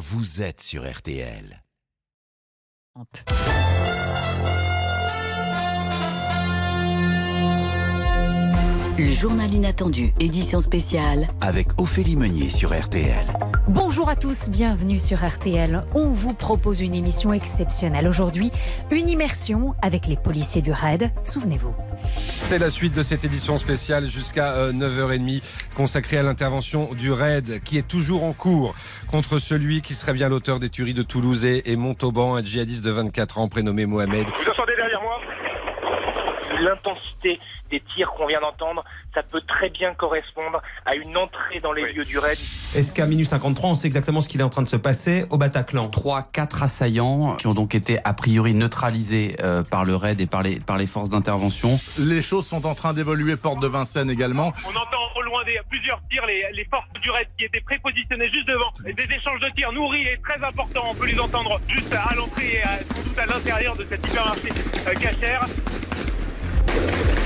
vous êtes sur RTL. Le journal inattendu, édition spéciale. Avec Ophélie Meunier sur RTL. Bonjour à tous, bienvenue sur RTL. On vous propose une émission exceptionnelle aujourd'hui, une immersion avec les policiers du RAID. Souvenez-vous. C'est la suite de cette édition spéciale jusqu'à 9h30 euh, consacrée à l'intervention du RAID qui est toujours en cours contre celui qui serait bien l'auteur des tueries de Toulouse et Montauban, un djihadiste de 24 ans prénommé Mohamed. Vous entendez derrière moi L'intensité des tirs qu'on vient d'entendre, ça peut très bien correspondre à une entrée dans les lieux du raid. Est-ce qu'à minuit 53, on sait exactement ce qu'il est en train de se passer au Bataclan? Trois, quatre assaillants qui ont donc été a priori neutralisés euh, par le raid et par les, par les forces d'intervention. Les choses sont en train d'évoluer, porte de Vincennes également. On entend au loin des, plusieurs tirs, les, les forces du raid qui étaient prépositionnées juste devant. Des échanges de tirs nourris et très importants, on peut les entendre juste à l'entrée et à, sans doute à l'intérieur de cet hypermarché euh, cachère. Thank you.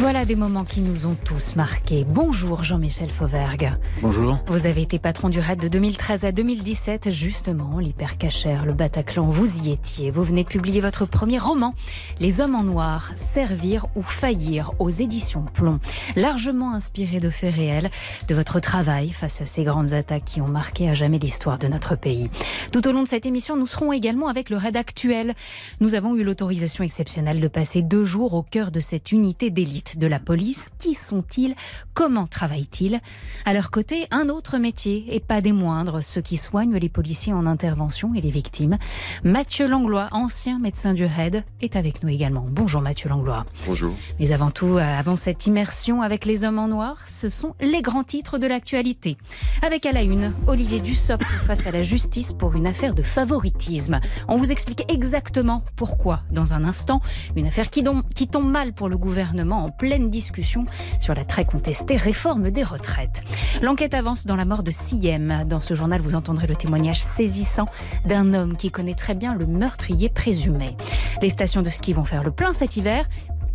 Voilà des moments qui nous ont tous marqués. Bonjour Jean-Michel Fauvergue. Bonjour. Vous avez été patron du RAID de 2013 à 2017, justement, l'hypercachère, le Bataclan, vous y étiez. Vous venez de publier votre premier roman, Les Hommes en Noir, Servir ou Faillir, aux éditions Plomb. Largement inspiré de faits réels, de votre travail face à ces grandes attaques qui ont marqué à jamais l'histoire de notre pays. Tout au long de cette émission, nous serons également avec le RAID actuel. Nous avons eu l'autorisation exceptionnelle de passer deux jours au cœur de cette unité d'élite de la police. Qui sont-ils? Comment travaillent-ils? À leur côté, un autre métier, et pas des moindres, ceux qui soignent les policiers en intervention et les victimes. Mathieu Langlois, ancien médecin du RAID, est avec nous également. Bonjour Mathieu Langlois. Bonjour. Mais avant tout, euh, avant cette immersion avec les hommes en noir, ce sont les grands titres de l'actualité. Avec à la une, Olivier Dussopt face à la justice pour une affaire de favoritisme. On vous explique exactement pourquoi dans un instant. Une affaire qui, qui tombe mal pour le gouvernement en pleine discussion sur la très contestée réforme des retraites. L'enquête avance dans la mort de Siem. Dans ce journal, vous entendrez le témoignage saisissant d'un homme qui connaît très bien le meurtrier présumé. Les stations de ski vont faire le plein cet hiver.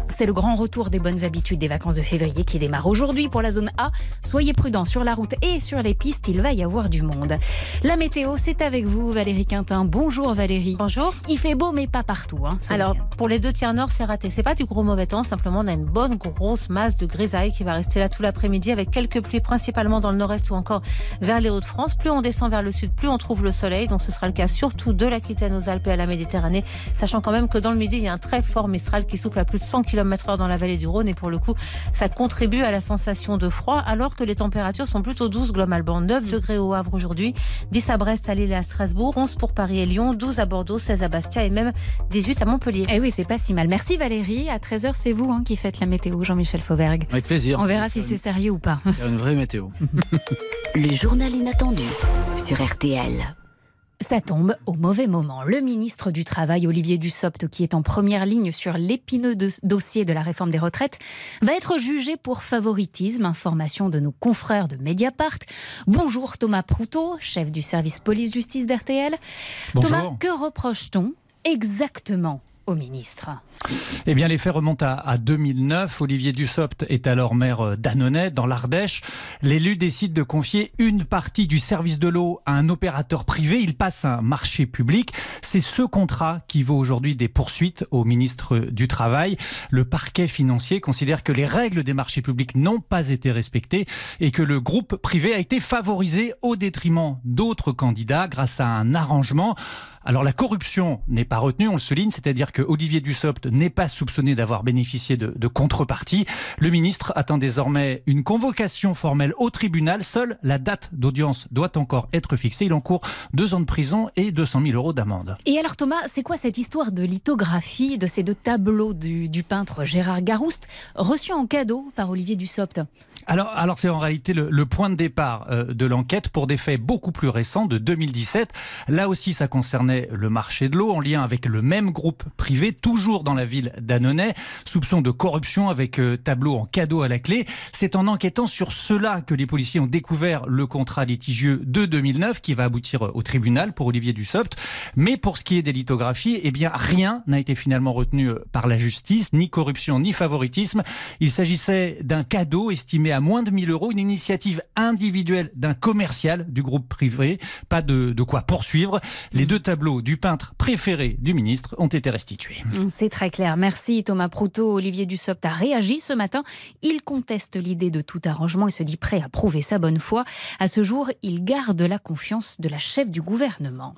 C'est le grand retour des bonnes habitudes des vacances de février qui démarre aujourd'hui pour la zone A. Soyez prudents sur la route et sur les pistes, il va y avoir du monde. La météo, c'est avec vous, Valérie Quintin. Bonjour Valérie. Bonjour. Il fait beau, mais pas partout. Hein, Alors, pour les deux tiers nord, c'est raté. C'est pas du gros mauvais temps, simplement on a une bonne grosse masse de grisaille qui va rester là tout l'après-midi avec quelques pluies principalement dans le nord-est ou encore vers les Hauts-de-France. Plus on descend vers le sud, plus on trouve le soleil. Donc ce sera le cas surtout de l'Aquitaine aux Alpes et à la Méditerranée, sachant quand même que dans le midi, il y a un très fort Mistral qui souffle à plus de 100 km/h dans la vallée du Rhône et pour le coup, ça contribue à la sensation de froid alors que les températures sont plutôt douces globalement. 9 degrés au Havre aujourd'hui, 10 à Brest, à Lille et à Strasbourg, 11 pour Paris et Lyon, 12 à Bordeaux, 16 à Bastia et même 18 à Montpellier. Eh oui, c'est pas si mal. Merci Valérie. À 13h, c'est vous hein, qui faites la météo, Jean-Michel Fauvergue. Avec plaisir. On verra si c'est sérieux ou pas. Une vraie météo. Le journal inattendu sur RTL. Ça tombe au mauvais moment. Le ministre du Travail, Olivier Dussopt, qui est en première ligne sur l'épineux dossier de la réforme des retraites, va être jugé pour favoritisme. Information de nos confrères de Mediapart. Bonjour Thomas Proutot, chef du service police-justice d'RTL. Thomas, que reproche-t-on exactement au ministre? Eh bien, les faits remontent à, à 2009. Olivier Dussopt est alors maire d'Annonay, dans l'Ardèche. L'élu décide de confier une partie du service de l'eau à un opérateur privé. Il passe un marché public. C'est ce contrat qui vaut aujourd'hui des poursuites au ministre du Travail. Le parquet financier considère que les règles des marchés publics n'ont pas été respectées et que le groupe privé a été favorisé au détriment d'autres candidats grâce à un arrangement. Alors la corruption n'est pas retenue, on le souligne, c'est-à-dire que Olivier Dussopt n'est pas soupçonné d'avoir bénéficié de, de contrepartie. Le ministre attend désormais une convocation formelle au tribunal. Seule la date d'audience doit encore être fixée. Il encourt deux ans de prison et 200 000 euros d'amende. Et alors Thomas, c'est quoi cette histoire de lithographie de ces deux tableaux du, du peintre Gérard Garouste reçus en cadeau par Olivier Dussopt? Alors, alors c'est en réalité le, le, point de départ euh, de l'enquête pour des faits beaucoup plus récents de 2017. Là aussi, ça concernait le marché de l'eau en lien avec le même groupe privé, toujours dans la ville d'Annonay. Soupçon de corruption avec euh, tableau en cadeau à la clé. C'est en enquêtant sur cela que les policiers ont découvert le contrat litigieux de 2009 qui va aboutir au tribunal pour Olivier Dussopt. Mais pour ce qui est des lithographies, eh bien, rien n'a été finalement retenu euh, par la justice, ni corruption, ni favoritisme. Il s'agissait d'un cadeau estimé à moins de 1000 euros, une initiative individuelle d'un commercial du groupe privé. Pas de, de quoi poursuivre. Les deux tableaux du peintre préféré du ministre ont été restitués. C'est très clair. Merci Thomas Proutot. Olivier Dussopt a réagi ce matin. Il conteste l'idée de tout arrangement et se dit prêt à prouver sa bonne foi. À ce jour, il garde la confiance de la chef du gouvernement.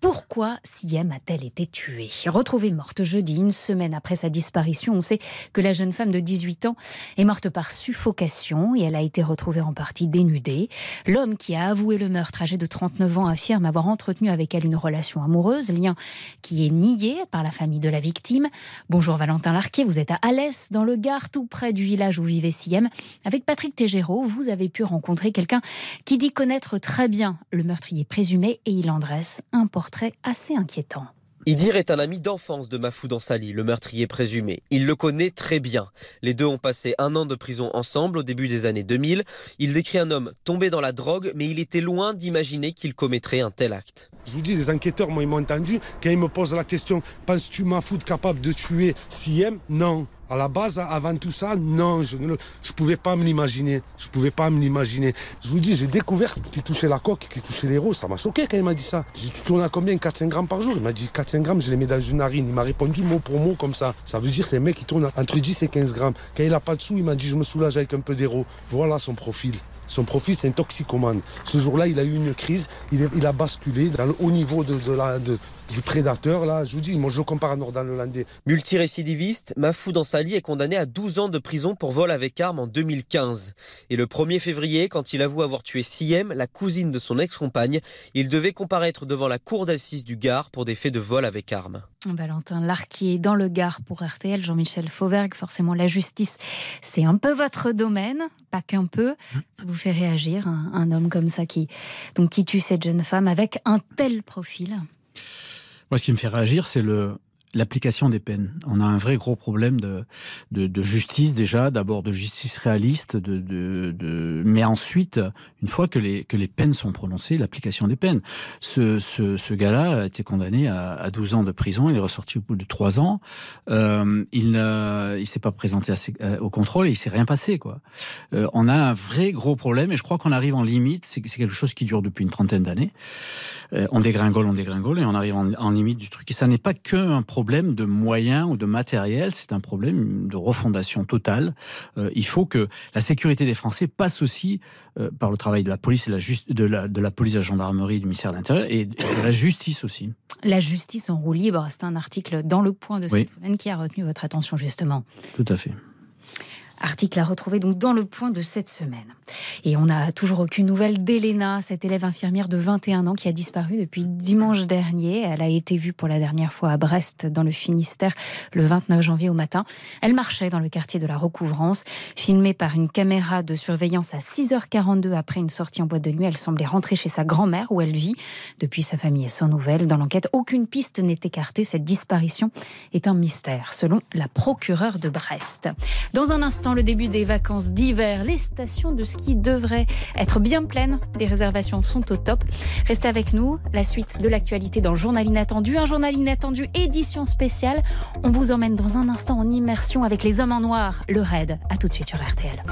Pourquoi Siem a-t-elle été tuée? Retrouvée morte jeudi, une semaine après sa disparition, on sait que la jeune femme de 18 ans est morte par suffocation et elle a été retrouvée en partie dénudée. L'homme qui a avoué le meurtre, âgé de 39 ans, affirme avoir entretenu avec elle une relation amoureuse, lien qui est nié par la famille de la victime. Bonjour Valentin Larquet, vous êtes à Alès, dans le Gard, tout près du village où vivait Siem. Avec Patrick Tégéraud, vous avez pu rencontrer quelqu'un qui dit connaître très bien le meurtrier présumé et il en dresse un portrait assez inquiétant. Idir est un ami d'enfance de Mahfoud Ansali, le meurtrier présumé. Il le connaît très bien. Les deux ont passé un an de prison ensemble au début des années 2000. Il décrit un homme tombé dans la drogue, mais il était loin d'imaginer qu'il commettrait un tel acte. Je vous dis, les enquêteurs, moi, ils m'ont entendu. Quand ils me posent la question, penses-tu Mahfoud capable de tuer Siem? Non. À la base, avant tout ça, non, je ne je pouvais pas me l'imaginer. Je pouvais pas me l'imaginer. Je vous dis, j'ai découvert qu'il touchait la coque, qu'il touchait l'héros. Ça m'a choqué quand il m'a dit ça. J'ai dit, tu tournes à combien? 4-5 grammes par jour? Il m'a dit 4-5 grammes, je les mets dans une narine. Il m'a répondu mot pour mot comme ça. Ça veut dire c'est un mec qui tourne entre 10 et 15 grammes. Quand il a pas de sous, il m'a dit, je me soulage avec un peu d'héros. Voilà son profil. Son profil, c'est un toxicomane. Ce jour-là, il a eu une crise. Il, a basculé dans le haut niveau du prédateur. Là, je vous dis, moi, je compare à Nordan Lelandais. Multirécidiviste, Mahfoud Ansali est condamné à 12 ans de prison pour vol avec arme en 2015. Et le 1er février, quand il avoue avoir tué Siem, la cousine de son ex-compagne, il devait comparaître devant la cour d'assises du Gard pour des faits de vol avec arme. Valentin Larquier dans le Gard pour RTL, Jean-Michel Fauvergue. Forcément, la justice, c'est un peu votre domaine, pas qu'un peu. Ça vous fait réagir, un, un homme comme ça qui, donc, qui tue cette jeune femme avec un tel profil Moi, ce qui me fait réagir, c'est le, l'application des peines. On a un vrai gros problème de, de, de justice déjà, d'abord de justice réaliste, de, de, de, mais ensuite, une fois que les, que les peines sont prononcées, l'application des peines. Ce, ce, ce gars-là a été condamné à, à 12 ans de prison, il est ressorti au bout de 3 ans, euh, il ne il s'est pas présenté au contrôle et il s'est rien passé. quoi. Euh, on a un vrai gros problème et je crois qu'on arrive en limite, c'est quelque chose qui dure depuis une trentaine d'années. Euh, on dégringole, on dégringole et on arrive en, en limite du truc. Et ça n'est pas qu'un problème de moyens ou de matériel, c'est un problème de refondation totale. Euh, il faut que la sécurité des Français passe aussi euh, par le travail de la police et la de, la, de la police, de la gendarmerie, du ministère de l'Intérieur et de la justice aussi. La justice en roue libre, c'est un article dans le point de cette Oui. semaine qui a retenu votre attention justement. Tout à fait. Article à retrouver donc dans le point de cette semaine. Et on n'a toujours aucune nouvelle d'Elena, cette élève infirmière de 21 ans qui a disparu depuis dimanche dernier. Elle a été vue pour la dernière fois à Brest, dans le Finistère, le 29 janvier au matin. Elle marchait dans le quartier de la Recouvrance, filmée par une caméra de surveillance à 6h42 après une sortie en boîte de nuit. Elle semblait rentrer chez sa grand-mère où elle vit. Depuis, sa famille est sans nouvelles. Dans l'enquête, aucune piste n'est écartée. Cette disparition est un mystère, selon la procureure de Brest. Dans un instant, le début des vacances d'hiver. Les stations de ski devraient être bien pleines. Les réservations sont au top. Restez avec nous. La suite de l'actualité dans Journal Inattendu. Un journal inattendu édition spéciale. On vous emmène dans un instant en immersion avec les hommes en noir. Le raid. À tout de suite sur RTL.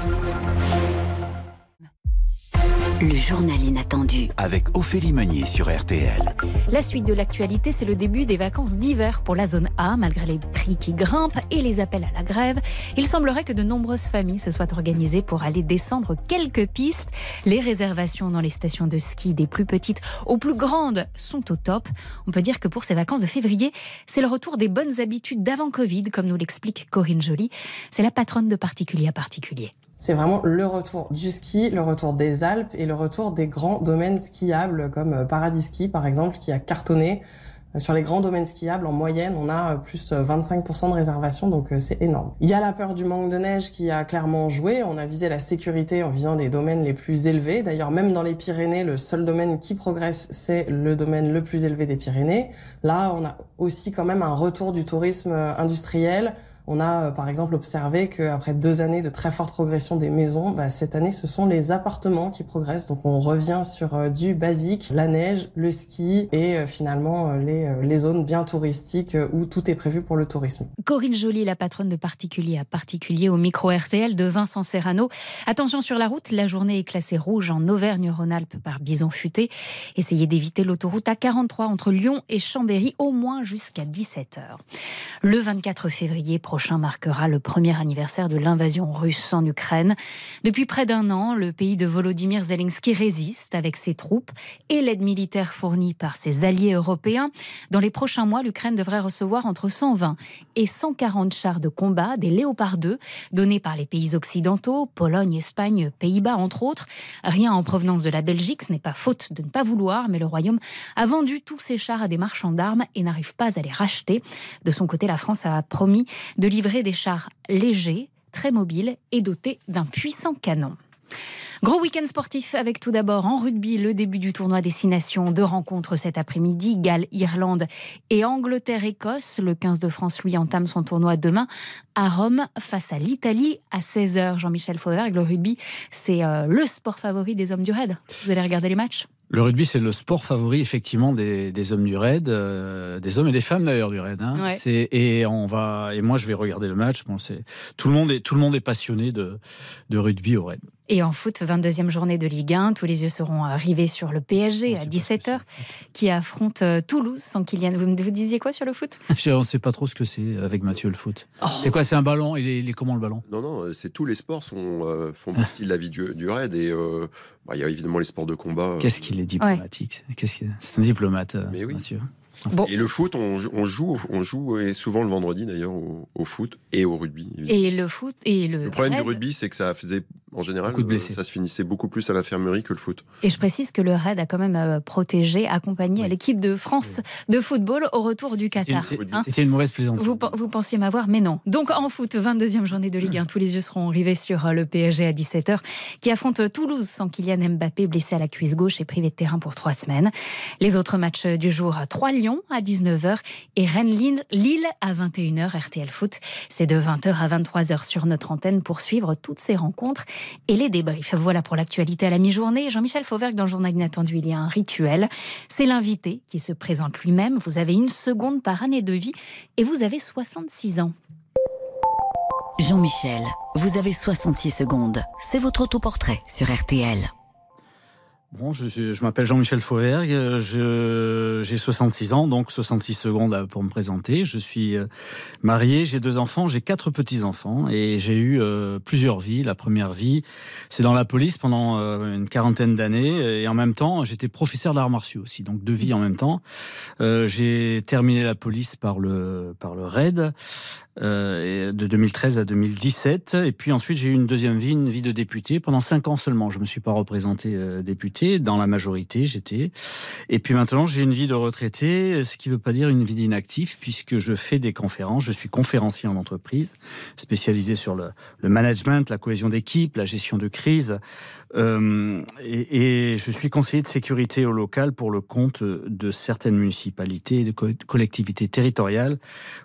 Le journal inattendu. Avec Ophélie Meunier sur RTL. La suite de l'actualité, c'est le début des vacances d'hiver pour la zone A, malgré les prix qui grimpent et les appels à la grève. Il semblerait que de nombreuses familles se soient organisées pour aller descendre quelques pistes. Les réservations dans les stations de ski des plus petites aux plus grandes sont au top. On peut dire que pour ces vacances de février, c'est le retour des bonnes habitudes d'avant Covid, comme nous l'explique Corinne Joly. C'est la patronne de particulier à particulier. C'est vraiment le retour du ski, le retour des Alpes et le retour des grands domaines skiables comme Paradis Ski par exemple qui a cartonné Sur les grands domaines skiables, en moyenne, on a plus 25% de réservations, donc c'est énorme. Il y a la peur du manque de neige qui a clairement joué. On a visé la sécurité en visant des domaines les plus élevés. D'ailleurs, même dans les Pyrénées, le seul domaine qui progresse, c'est le domaine le plus élevé des Pyrénées. Là, on a aussi quand même un retour du tourisme industriel on a euh, par exemple observé qu'après deux années de très forte progression des maisons, bah, cette année ce sont les appartements qui progressent. Donc on revient sur euh, du basique, la neige, le ski et euh, finalement les, les zones bien touristiques où tout est prévu pour le tourisme. Corinne Joly, la patronne de particulier à particulier au micro RTL de Vincent Serrano. Attention sur la route, la journée est classée rouge en Auvergne-Rhône-Alpes par bison futé. Essayez d'éviter l'autoroute A43 entre Lyon et Chambéry au moins jusqu'à 17h. Le 24 février prochain marquera le premier anniversaire de l'invasion russe en Ukraine. Depuis près d'un an, le pays de Volodymyr Zelensky résiste avec ses troupes et l'aide militaire fournie par ses alliés européens. Dans les prochains mois, l'Ukraine devrait recevoir entre 120 et 140 chars de combat, des Léopard 2, donnés par les pays occidentaux, Pologne, Espagne, Pays-Bas, entre autres. Rien en provenance de la Belgique, ce n'est pas faute de ne pas vouloir, mais le Royaume a vendu tous ses chars à des marchands d'armes et n'arrive pas à les racheter. De son côté, la France a promis de livrer des chars légers, très mobiles et dotés d'un puissant canon. Gros week-end sportif avec tout d'abord en rugby le début du tournoi Destination. Deux rencontres cet après-midi, Galles, Irlande et Angleterre-Écosse. Le 15 de France, lui, entame son tournoi demain à Rome face à l'Italie à 16h. Jean-Michel Fauvergue, le rugby, c'est euh, le sport favori des hommes du raid. Vous allez regarder les matchs? Le rugby, c'est le sport favori effectivement des, hommes du raid, euh, des hommes et des femmes d'ailleurs du raid. Hein. Et on va et moi je vais regarder le match. Bon, c'est tout le monde est tout le monde est passionné de, de rugby au raid. Et en foot, 22e journée de Ligue 1, tous les yeux seront rivés sur le PSG à 17h, qui affronte euh, Toulouse sans Kylian. Vous me vous disiez quoi sur le foot? On ne sait pas trop ce que c'est avec Mathieu le foot. Oh. C'est quoi C'est un ballon? Il est, comment le ballon? Non, non, c'est tous les sports sont, euh, font partie de la vie du, du raid et bah, il y a évidemment les sports de combat. Qu'est-ce qu'il est diplomatique C'est un diplomate, Mais oui. Mathieu. Et le foot, on, joue, on joue et souvent le vendredi d'ailleurs au, foot et au rugby. Et le foot et le. Le problème du rugby, c'est que ça faisait en général, euh, ça se finissait beaucoup plus à l'infirmerie que le foot. Et je précise que le RAID a quand même euh, protégé, accompagné à l'équipe de France de football au retour du Qatar. C'était une, mauvaise plaisanterie. Vous, vous, pensiez m'avoir, mais non. Donc en foot, 22e journée de Ligue 1, tous les yeux seront rivés sur euh, le PSG à 17h, qui affronte Toulouse sans Kylian Mbappé, blessé à la cuisse gauche et privé de terrain pour trois semaines. Les autres matchs du jour, 3 Lyon à 19h et Rennes-Lille à 21h, RTL Foot. C'est de 20h à 23h sur notre antenne pour suivre toutes ces rencontres et les débriefs. Voilà pour l'actualité à la mi-journée. Jean-Michel Fauvergue, dans le journal inattendu, il y a un rituel. C'est l'invité qui se présente lui-même. Vous avez une seconde par année de vie et vous avez 66 ans. Jean-Michel, vous avez 66 secondes. C'est votre autoportrait sur RTL. Bon, je, je m'appelle Jean-Michel Fauvergue, j'ai 66 ans, donc 66 secondes pour me présenter. Je suis euh, marié, j'ai deux enfants, j'ai quatre petits-enfants et j'ai eu euh, plusieurs vies. La première vie, c'est dans la police pendant euh, une quarantaine d'années et en même temps, j'étais professeur d'arts martiaux aussi, donc deux vies en même temps. j'ai terminé la police par le, par le RAID de 2013 à 2017 et puis ensuite j'ai eu une deuxième vie, une vie de député pendant cinq ans seulement. Je me suis pas représenté député dans la majorité, j'étais. Et puis maintenant, j'ai une vie de retraité, ce qui ne veut pas dire une vie d'inactif, puisque je fais des conférences. Je suis conférencier en entreprise, spécialisé sur le, management, la cohésion d'équipe, la gestion de crise. Euh, et, je suis conseiller de sécurité au local pour le compte de certaines municipalités, de collectivités territoriales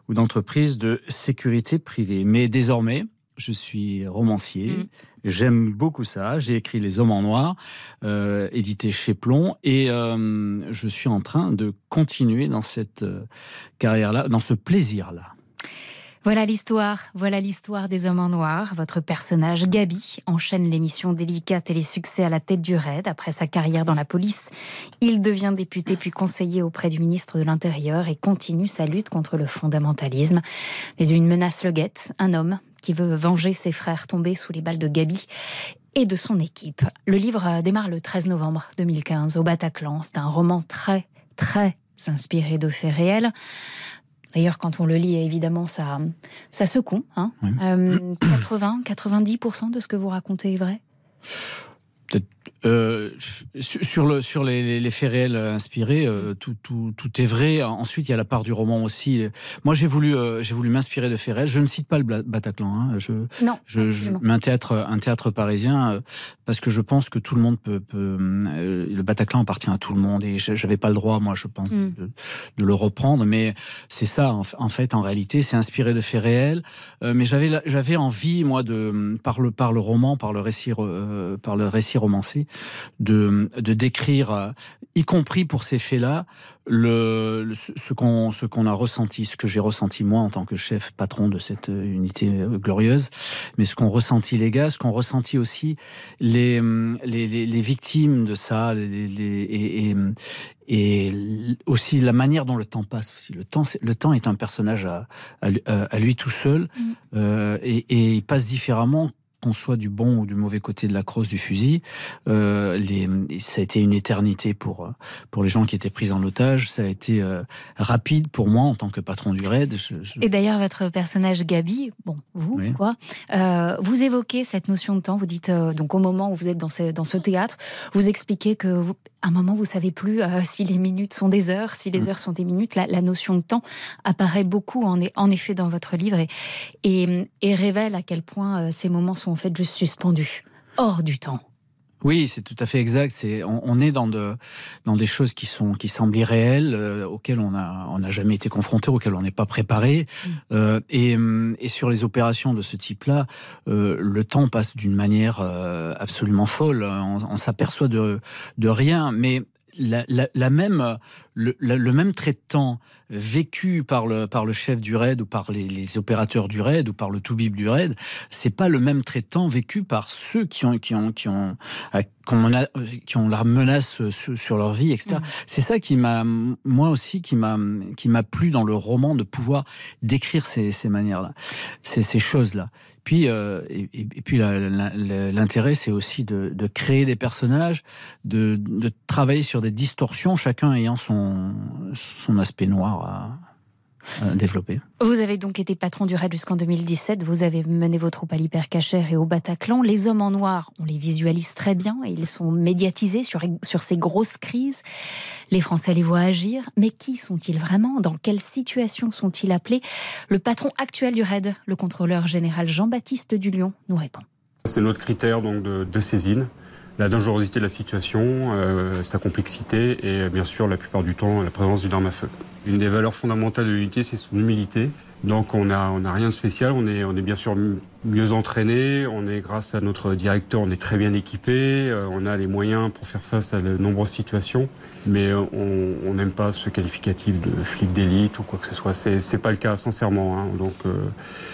ou d'entreprises de sécurité privée. Mais désormais, je suis romancier. Mm. J'aime beaucoup ça. J'ai écrit Les Hommes en Noir, euh, édité chez Plomb, et euh, je suis en train de continuer dans cette euh, carrière-là, dans ce plaisir-là. Voilà l'histoire, voilà l'histoire des hommes en noir. Votre personnage, Gabi, enchaîne l'émission délicate et les succès à la tête du raid. Après sa carrière dans la police, il devient député puis conseiller auprès du ministre de l'Intérieur et continue sa lutte contre le fondamentalisme. Mais une menace le guette, un homme qui veut venger ses frères tombés sous les balles de Gabi et de son équipe. Le livre démarre le 13 novembre 2015 au Bataclan. C'est un roman très, très inspiré de faits réels. D'ailleurs, quand on le lit, évidemment, ça, ça secoue. Hein 80, 90% euh, de ce que vous racontez est vrai? Euh, sur, le, sur les, les, faits réels inspirés, euh, tout, tout, tout, est vrai. Ensuite, il y a la part du roman aussi. Moi, j'ai voulu, euh, j'ai voulu m'inspirer de faits réels. Je ne cite pas le Bataclan. Hein. Je, non. Je, je mets un théâtre, un théâtre parisien parce que je pense que tout le monde peut. peut le Bataclan appartient à tout le monde et j'avais pas le droit, moi, je pense, mm. de, de, le reprendre. Mais c'est ça, en, fait, en réalité, c'est inspiré de faits réels. mais j'avais, j'avais envie, moi, de par le par le roman, par le récit, par le récit romancé, de, de décrire, euh, y compris pour ces faits-là, le, ce qu'on ce qu'on a ressenti, ce que j'ai ressenti moi en tant que chef patron de cette euh, unité euh, glorieuse, mais ce qu'ont ressenti les gars, ce qu'ont ressenti aussi les, les, les, victimes de ça, les, et, et, aussi la manière dont le temps passe aussi. Le temps, le temps est un personnage à, à, lui tout seul mmh. et, et il passe différemment qu'on soit du bon ou du mauvais côté de la crosse du fusil, euh, les, ça a été une éternité pour, pour les gens qui étaient pris en otage. Ça a été euh, rapide pour moi en tant que patron du raid. Et d'ailleurs, votre personnage Gabi, bon, vous, quoi, euh, vous évoquez cette notion de temps. Vous dites, donc au moment où vous êtes dans ce, dans ce théâtre, vous expliquez que vous, un moment, vous savez plus si les minutes sont des heures, si les mm. heures sont des minutes. La, la, notion de temps apparaît beaucoup, en, en effet, dans votre livre et, et, et révèle à quel point ces moments sont en fait juste suspendu, hors du temps. Oui, c'est tout à fait exact. C'est on, est dans de dans des choses qui sont qui semblent irréelles, euh, auxquelles on a on n'a jamais été confronté, auxquelles on n'est pas préparé. Mm. Euh, et, et, sur les opérations de ce type-là, euh, le temps passe d'une manière absolument folle. On, on s'aperçoit de de rien, mais la, la, la, même, le, le, même traitement vécu par le, par le chef du raid ou par les, les opérateurs du raid ou par le toubib du raid, c'est pas le même traitement vécu par ceux qui ont, qui ont, qui ont, euh, qui ont la menace sur, leur vie, etc. Mmh. C'est ça qui m'a, moi aussi, qui m'a, qui m'a plu dans le roman de pouvoir décrire ces, ces manières-là, ces, ces choses-là. Puis, euh, et, et, puis l'intérêt, c'est aussi de, de, créer des personnages, de, de, travailler sur des distorsions, chacun ayant son, son aspect noir à, développé. Vous avez donc été patron du RAID jusqu'en 2017. Vous avez mené vos troupes à l'hypercachère et au Bataclan. Les hommes en noir, on les visualise très bien et ils sont médiatisés sur, sur ces grosses crises. Les Français les voient agir. Mais qui sont-ils vraiment? Dans quelle situation sont-ils appelés? Le patron actuel du RAID, le contrôleur général Jean-Baptiste Dulion, nous répond. C'est notre critère donc de, de saisine la dangerosité de la situation, euh, sa complexité et bien sûr la plupart du temps la présence d'une arme à feu. Une des valeurs fondamentales de l'unité, c'est son humilité. Donc on n'a rien de spécial, on est, bien sûr mieux entraîné, on est grâce à notre directeur, on est très bien équipé, euh, on a les moyens pour faire face à de nombreuses situations, mais euh, on n'aime pas ce qualificatif de flic d'élite ou quoi que ce soit. C'est pas le cas, sincèrement. Hein. Donc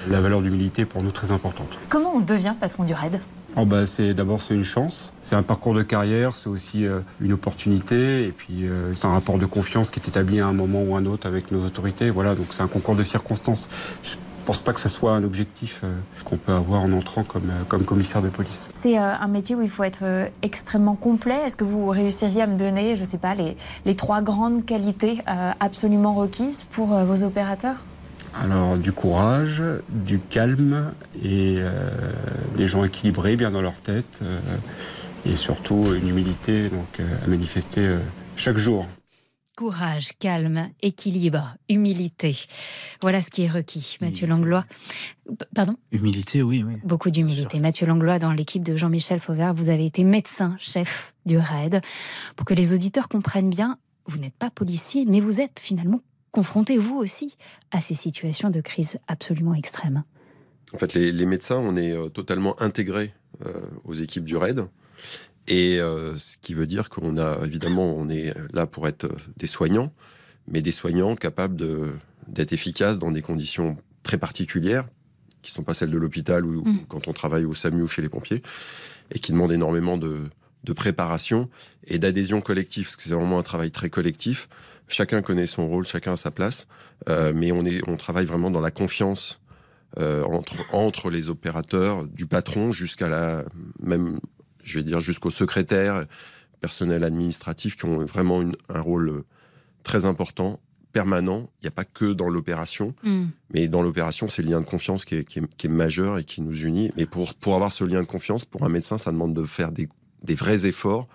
la valeur d'humilité pour nous très importante. Comment on devient patron du RAID? Oh bah c'est d'abord c'est une chance, c'est un parcours de carrière, c'est aussi euh, une opportunité et puis euh, c'est un rapport de confiance qui est établi à un moment ou un autre avec nos autorités. Voilà, donc c'est un concours de circonstances. Je pense pas que ce soit un objectif euh, qu'on peut avoir en entrant comme, commissaire de police. C'est un métier où il faut être extrêmement complet. Est-ce que vous réussiriez à me donner, je sais pas, les trois grandes qualités absolument requises pour vos opérateurs? Alors du courage, du calme et euh, des gens équilibrés, bien dans leur tête, euh, et surtout une humilité donc, euh, à manifester chaque jour. Courage, calme, équilibre, humilité. Voilà ce qui est requis. Mathieu Langlois. Pardon? Humilité, oui, oui. Beaucoup d'humilité. Mathieu Langlois, dans l'équipe de Jean-Michel Fauvert, vous avez été médecin, chef du RAID. Pour que les auditeurs comprennent bien, vous n'êtes pas policier, mais vous êtes finalement confrontez-vous aussi à ces situations de crise absolument extrêmes En fait, les, médecins, on est euh, totalement intégrés euh, aux équipes du RAID. Et euh, ce qui veut dire qu'on a, évidemment, on est là pour être des soignants, mais des soignants capables d'être efficaces dans des conditions très particulières, qui ne sont pas celles de l'hôpital ou, mmh. quand on travaille au SAMU ou chez les pompiers, et qui demandent énormément de, de préparation et d'adhésion collective, parce que c'est vraiment un travail très collectif. Chacun connaît son rôle, chacun a sa place, euh, mais on, est, on travaille vraiment dans la confiance euh, entre, entre les opérateurs, du patron jusqu'à la même, je vais dire jusqu'au secrétaire, personnel administratif, qui ont vraiment un rôle très important, permanent. Il n'y a pas que dans l'opération, mm. mais dans l'opération, c'est le lien de confiance qui est, qui, est, qui est, majeur et qui nous unit. Mais pour, pour avoir ce lien de confiance, pour un médecin, ça demande de faire des des vrais efforts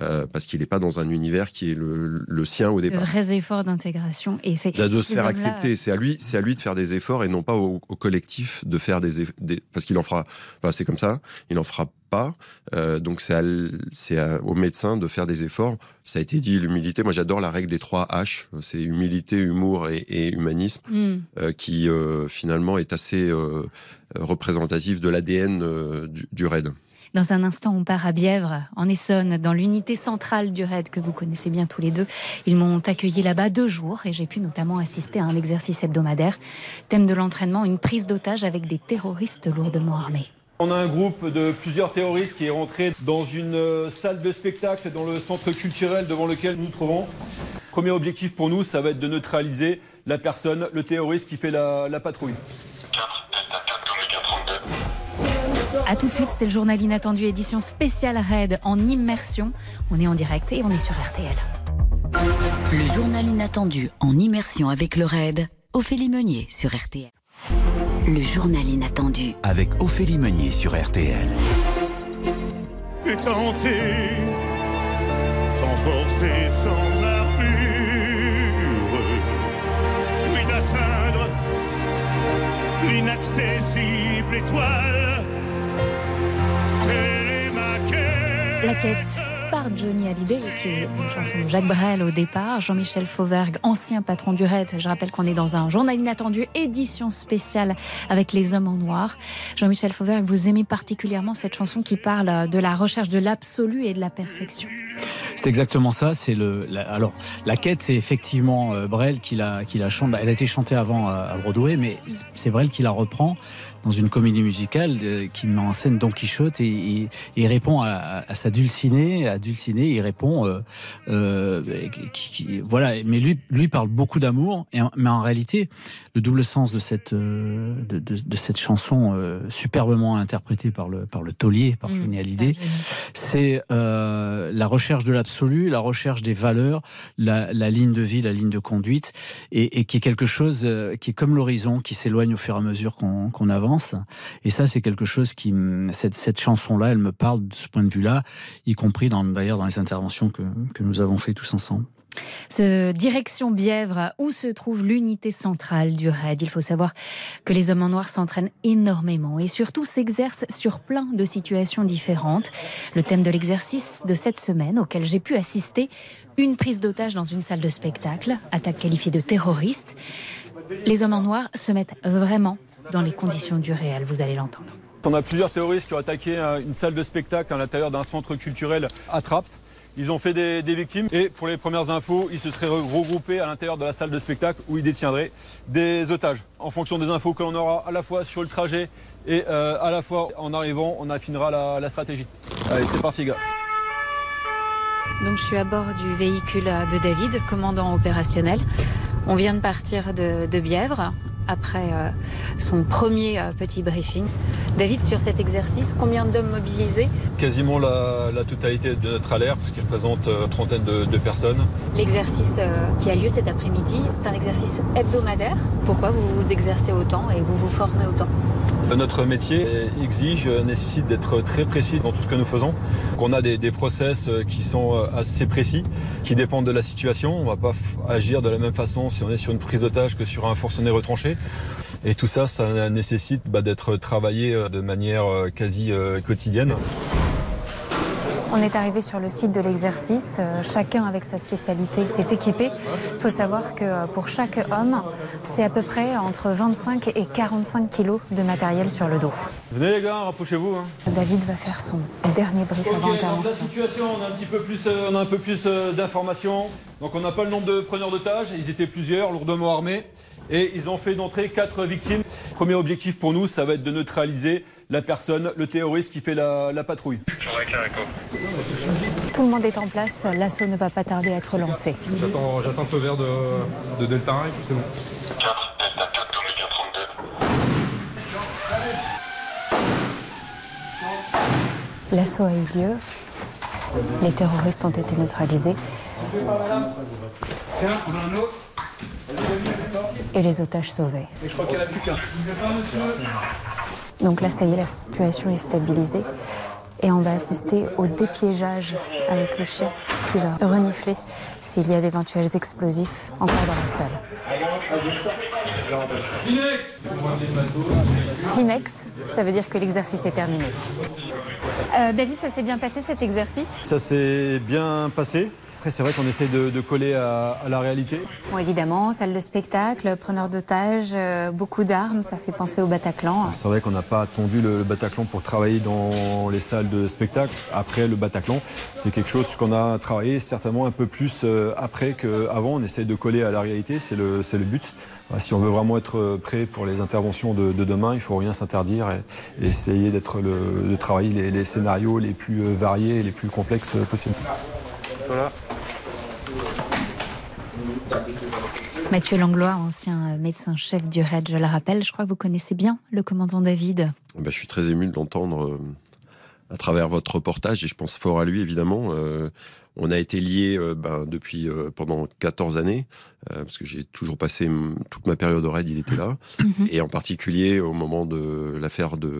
euh, parce qu'il n'est pas dans un univers qui est le, le sien au De départ. vrais efforts d'intégration. Et c'est de se faire accepter. C'est à lui, c'est à lui de faire des efforts et non pas au, au collectif de faire des, eff- des- parce qu'il en fera. Enfin, c'est comme ça. Il en fera pas. Euh, donc c'est au médecin de faire des efforts. Ça a été dit l'humilité. Moi, j'adore la règle des trois H. C'est humilité, humour et, et humanisme, Mm. euh, qui euh, finalement est assez représentatif de l'ADN du, du RAID. Dans un instant, on part à Bièvre, en Essonne, dans l'unité centrale du RAID que vous connaissez bien tous les deux. Ils m'ont accueilli là-bas deux jours et j'ai pu notamment assister à un exercice hebdomadaire. Thème de l'entraînement, une prise d'otage avec des terroristes lourdement armés. On a un groupe de plusieurs terroristes qui est rentré dans une euh, salle de spectacle dans le centre culturel devant lequel nous nous trouvons. Premier objectif pour nous, ça va être de neutraliser la personne, le terroriste qui fait la, la patrouille. A tout de suite, c'est le journal inattendu édition spéciale RAID en immersion. On est en direct et on est sur RTL. Le journal inattendu en immersion avec le RAID, Ophélie Meunier sur RTL. Le journal inattendu. Avec Ophélie Meunier sur RTL. et tenter, sans force et sans armure, oui d'atteindre l'inaccessible étoile. La quête par Johnny Hallyday, qui est une chanson de Jacques Brel au départ. Jean-Michel Fauvergue, ancien patron du RAID. Je rappelle qu'on est dans un journal inattendu, édition spéciale avec les hommes en noir. Jean-Michel Fauvergue, vous aimez particulièrement cette chanson qui parle de la recherche de l'absolu et de la perfection. C'est exactement ça. C'est le. la- alors, la quête, c'est effectivement euh, Brel qui la, qui la chante. Elle a été chantée avant euh, à Broadway, mais c'est Brel qui la reprend dans une comédie musicale euh, qui met en scène Don Quichotte et, et- et il répond à, à sa dulcinée, à dulcinée, il répond, euh, euh, qui- qui- voilà. Mais lui, lui parle beaucoup d'amour, mais en réalité, le double sens de cette de, de- de cette chanson euh, superbement interprétée par le par le taulier, par Mmh, Johnny Hallyday, c'est la recherche de l'absolu, la recherche des valeurs, la, la ligne de vie, la ligne de conduite, et, et qui est quelque chose qui est comme l'horizon, qui s'éloigne au fur et à mesure qu'on qu'on avance. Et ça, c'est quelque chose qui, cette, cette chanson-là, elle me parle de ce point de vue-là, y compris dans d'ailleurs dans les interventions que, que nous avons fait tous ensemble. Ce direction Bièvre, où se trouve l'unité centrale du RAID. Il faut savoir que les hommes en noir s'entraînent énormément et surtout s'exercent sur plein de situations différentes. Le thème de l'exercice de cette semaine, auquel j'ai pu assister, une prise d'otage dans une salle de spectacle, attaque qualifiée de terroriste. Les hommes en noir se mettent vraiment dans les conditions du réel, vous allez l'entendre. On a plusieurs terroristes qui ont attaqué une salle de spectacle à l'intérieur d'un centre culturel à Trappes. Ils ont fait des, des victimes et pour les premières infos, ils se seraient re- regroupés à l'intérieur de la salle de spectacle où ils détiendraient des otages. En fonction des infos que l'on aura à la fois sur le trajet et euh, à la fois en arrivant, on affinera la, la stratégie. Allez, c'est parti gars. Donc je suis à bord du véhicule de David, commandant opérationnel. On vient de partir de, de Bièvre après euh, son premier euh, petit briefing. David, sur cet exercice, combien d'hommes mobilisés? Quasiment la, la totalité de notre alerte, ce qui représente euh, une trentaine de, de personnes. L'exercice euh, qui a lieu cet après-midi, c'est un exercice hebdomadaire. Pourquoi vous vous exercez autant et vous vous formez autant? Notre métier exige, nécessite d'être très précis dans tout ce que nous faisons. Donc on a des, des process euh, qui sont euh, assez précis, qui dépendent de la situation. On ne va pas agir de la même façon si on est sur une prise d'otage que sur un forcené retranché. Et tout ça, ça nécessite bah, d'être travaillé euh, de manière quasi quotidienne. On est arrivé sur le site de l'exercice, euh, chacun avec sa spécialité s'est équipé. Il faut savoir que euh, pour chaque homme, c'est à peu près entre 25 et 45 kilos de matériel sur le dos. Venez les gars, rapprochez-vous. hein. David va faire son dernier brief avant Ok, donc la situation, on a un petit peu plus, euh, on a un peu plus d'informations. Donc on n'a pas le nombre de preneurs d'otages, ils étaient plusieurs, lourdement armés, et ils ont fait d'entrée quatre victimes. Premier objectif pour nous, ça va être de neutraliser la personne, le terroriste qui fait la, la patrouille. Tout le monde est en place, l'assaut ne va pas tarder à être lancé. J'attends, le feu vert de, de Delta 1 et puis c'est bon. L'assaut a eu lieu, les terroristes ont été neutralisés et les otages sauvés. Et je crois qu'il n'y en a plus qu'un. Donc là, ça y est, la situation est stabilisée. Et on va assister au dépiégeage avec le chien qui va renifler s'il y a d'éventuels explosifs encore dans la salle. Finex, ça veut dire que l'exercice est terminé. Euh, David, ça s'est bien passé cet exercice? Ça s'est bien passé. Après, c'est vrai qu'on essaye de, de coller à, à la réalité. Bon, évidemment, salle de spectacle, preneur d'otages, euh, beaucoup d'armes, ça fait penser au Bataclan. C'est vrai qu'on n'a pas attendu le, le Bataclan pour travailler dans les salles de spectacle. Après le Bataclan, c'est quelque chose qu'on a travaillé certainement un peu plus euh, après qu'avant. On essaye de coller à la réalité, c'est le, c'est le but. Si on veut vraiment être prêt pour les interventions de, de demain, il faut rien s'interdire et, et essayer d'être de travailler les, les scénarios les plus euh, variés et les plus complexes euh, possibles. Voilà. Mathieu Langlois, ancien médecin-chef du RAID, je le rappelle, je crois que vous connaissez bien le commandant David. Ben, je suis très ému de l'entendre euh, à travers votre reportage et je pense fort à lui évidemment. Euh, on a été liés euh, ben, depuis euh, pendant 14 années euh, parce que j'ai toujours passé toute ma période au raid, il était là Mhm. et en particulier au moment de l'affaire de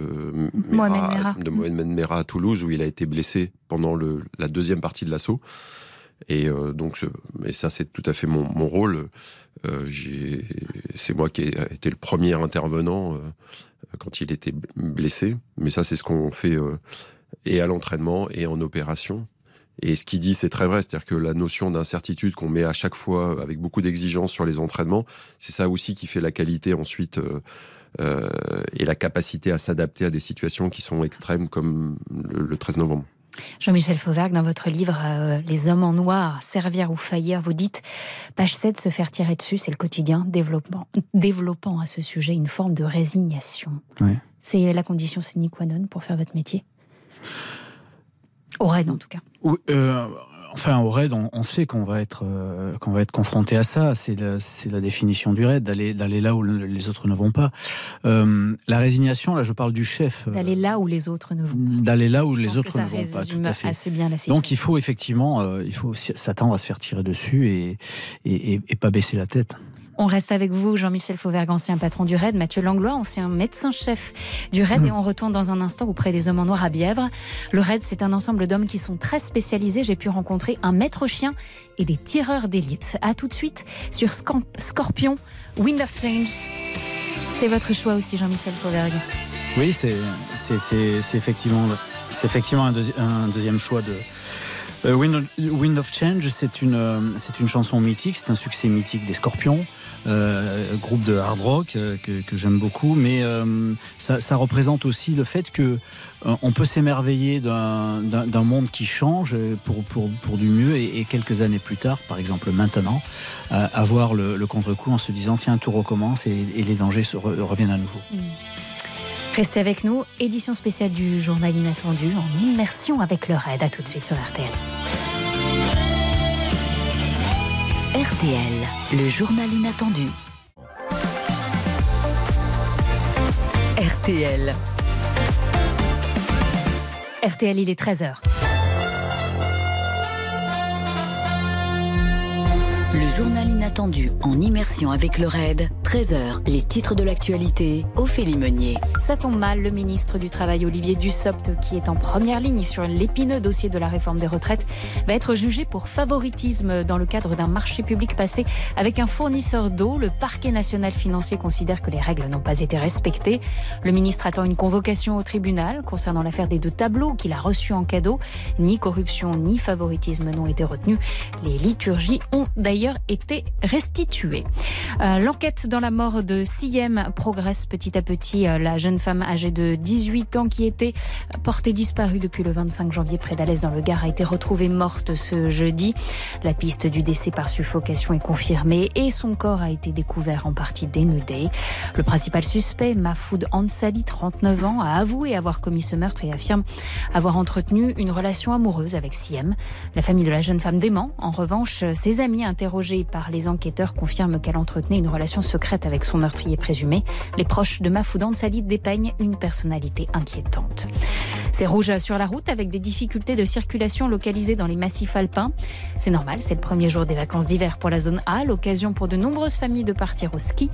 Mohamed de Mohamed Merah à Toulouse où il a été blessé pendant le, la deuxième partie de l'assaut. Et euh, donc, et ça, c'est tout à fait mon, mon rôle. Euh, j'ai- c'est moi qui ai été le premier intervenant euh, quand il était blessé. Mais ça, c'est ce qu'on fait et à l'entraînement et en opération. Et ce qu'il dit, c'est très vrai. C'est-à-dire que la notion d'incertitude qu'on met à chaque fois avec beaucoup d'exigences sur les entraînements, c'est ça aussi qui fait la qualité ensuite euh, euh, et la capacité à s'adapter à des situations qui sont extrêmes comme le, le 13 novembre. Jean-Michel Fauvergue, dans votre livre euh, Les hommes en noir, servir ou faillir, vous dites, page 7, se faire tirer dessus, c'est le quotidien, développant, développant à ce sujet une forme de résignation. Oui. C'est la condition sine qua non pour faire votre métier? Au raid, en tout cas. Oui, euh, enfin, au raid, on, on sait qu'on va être euh, qu'on va être confronté à ça. C'est la, c'est la définition du raid, d'aller d'aller là où le- les autres ne vont pas. Euh, la résignation, là, je parle du chef. D'aller là où les autres ne vont pas. d'aller là où Je les autres ne vont pas. Tout à fait. assez bien la situation. Donc il faut effectivement, il faut s'attendre à se faire tirer dessus et, et, et- et pas baisser la tête. On reste avec vous, Jean-Michel Fauvergue, ancien patron du RAID, Mathieu Langlois, ancien médecin-chef du RAID, et on retourne dans un instant auprès des hommes en noir à Bièvre. Le RAID, c'est un ensemble d'hommes qui sont très spécialisés. J'ai pu rencontrer un maître chien et des tireurs d'élite. À tout de suite sur Scorpion, Wind of Change. C'est votre choix aussi, Jean-Michel Fauvergue. Oui, c'est effectivement, effectivement un, deuxi- un deuxième choix de. Euh, Wind, of, Change, c'est une, euh, c'est une chanson mythique, c'est un succès mythique des Scorpions, groupe de hard rock euh, que, j'aime beaucoup, mais euh, ça, représente aussi le fait que euh, on peut s'émerveiller d'un monde qui change euh, pour, du mieux et, quelques années plus tard, par exemple maintenant, euh, avoir le, contre-coup en se disant tiens tout recommence et, les dangers reviennent à nouveau. Restez avec nous, édition spéciale du journal inattendu en immersion avec le RAID. À tout de suite sur RTL. RTL, le journal inattendu. RTL. RTL, il est 13h. Le journal inattendu en immersion avec le RAID. 13h, les titres de l'actualité. Ophélie Meunier. Ça tombe mal, le ministre du Travail Olivier Dussopt, qui est en première ligne sur l'épineux dossier de la réforme des retraites, va être jugé pour favoritisme dans le cadre d'un marché public passé avec un fournisseur d'eau. Le parquet national financier considère que les règles n'ont pas été respectées. Le ministre attend une convocation au tribunal concernant l'affaire des deux tableaux qu'il a reçus en cadeau. Ni corruption ni favoritisme n'ont été retenus. Les liturgies ont d'ailleurs été restituées. Euh, L'enquête dans la mort de Siem progresse petit à petit. Euh, La jeune femme âgée de 18 ans qui était portée disparue depuis le 25 janvier près d'Alès dans le Gard a été retrouvée morte ce jeudi. La piste du décès par suffocation est confirmée et son corps a été découvert en partie dénudé. Le principal suspect, Mahfoud Ansali, 39 ans, a avoué avoir commis ce meurtre et affirme avoir entretenu une relation amoureuse avec Siem. La famille de la jeune femme dément. En revanche, ses amis interrogés par les enquêteurs confirment qu'elle entretenait une relation secrète avec son meurtrier présumé. Les proches de Mahfoud Ansali dépeignent une personnalité inquiétante. C'est rouge sur la route avec des difficultés de circulation localisées dans les massifs alpins. C'est normal, c'est le premier jour des vacances d'hiver pour la zone A, l'occasion pour de nombreuses familles de partir au ski.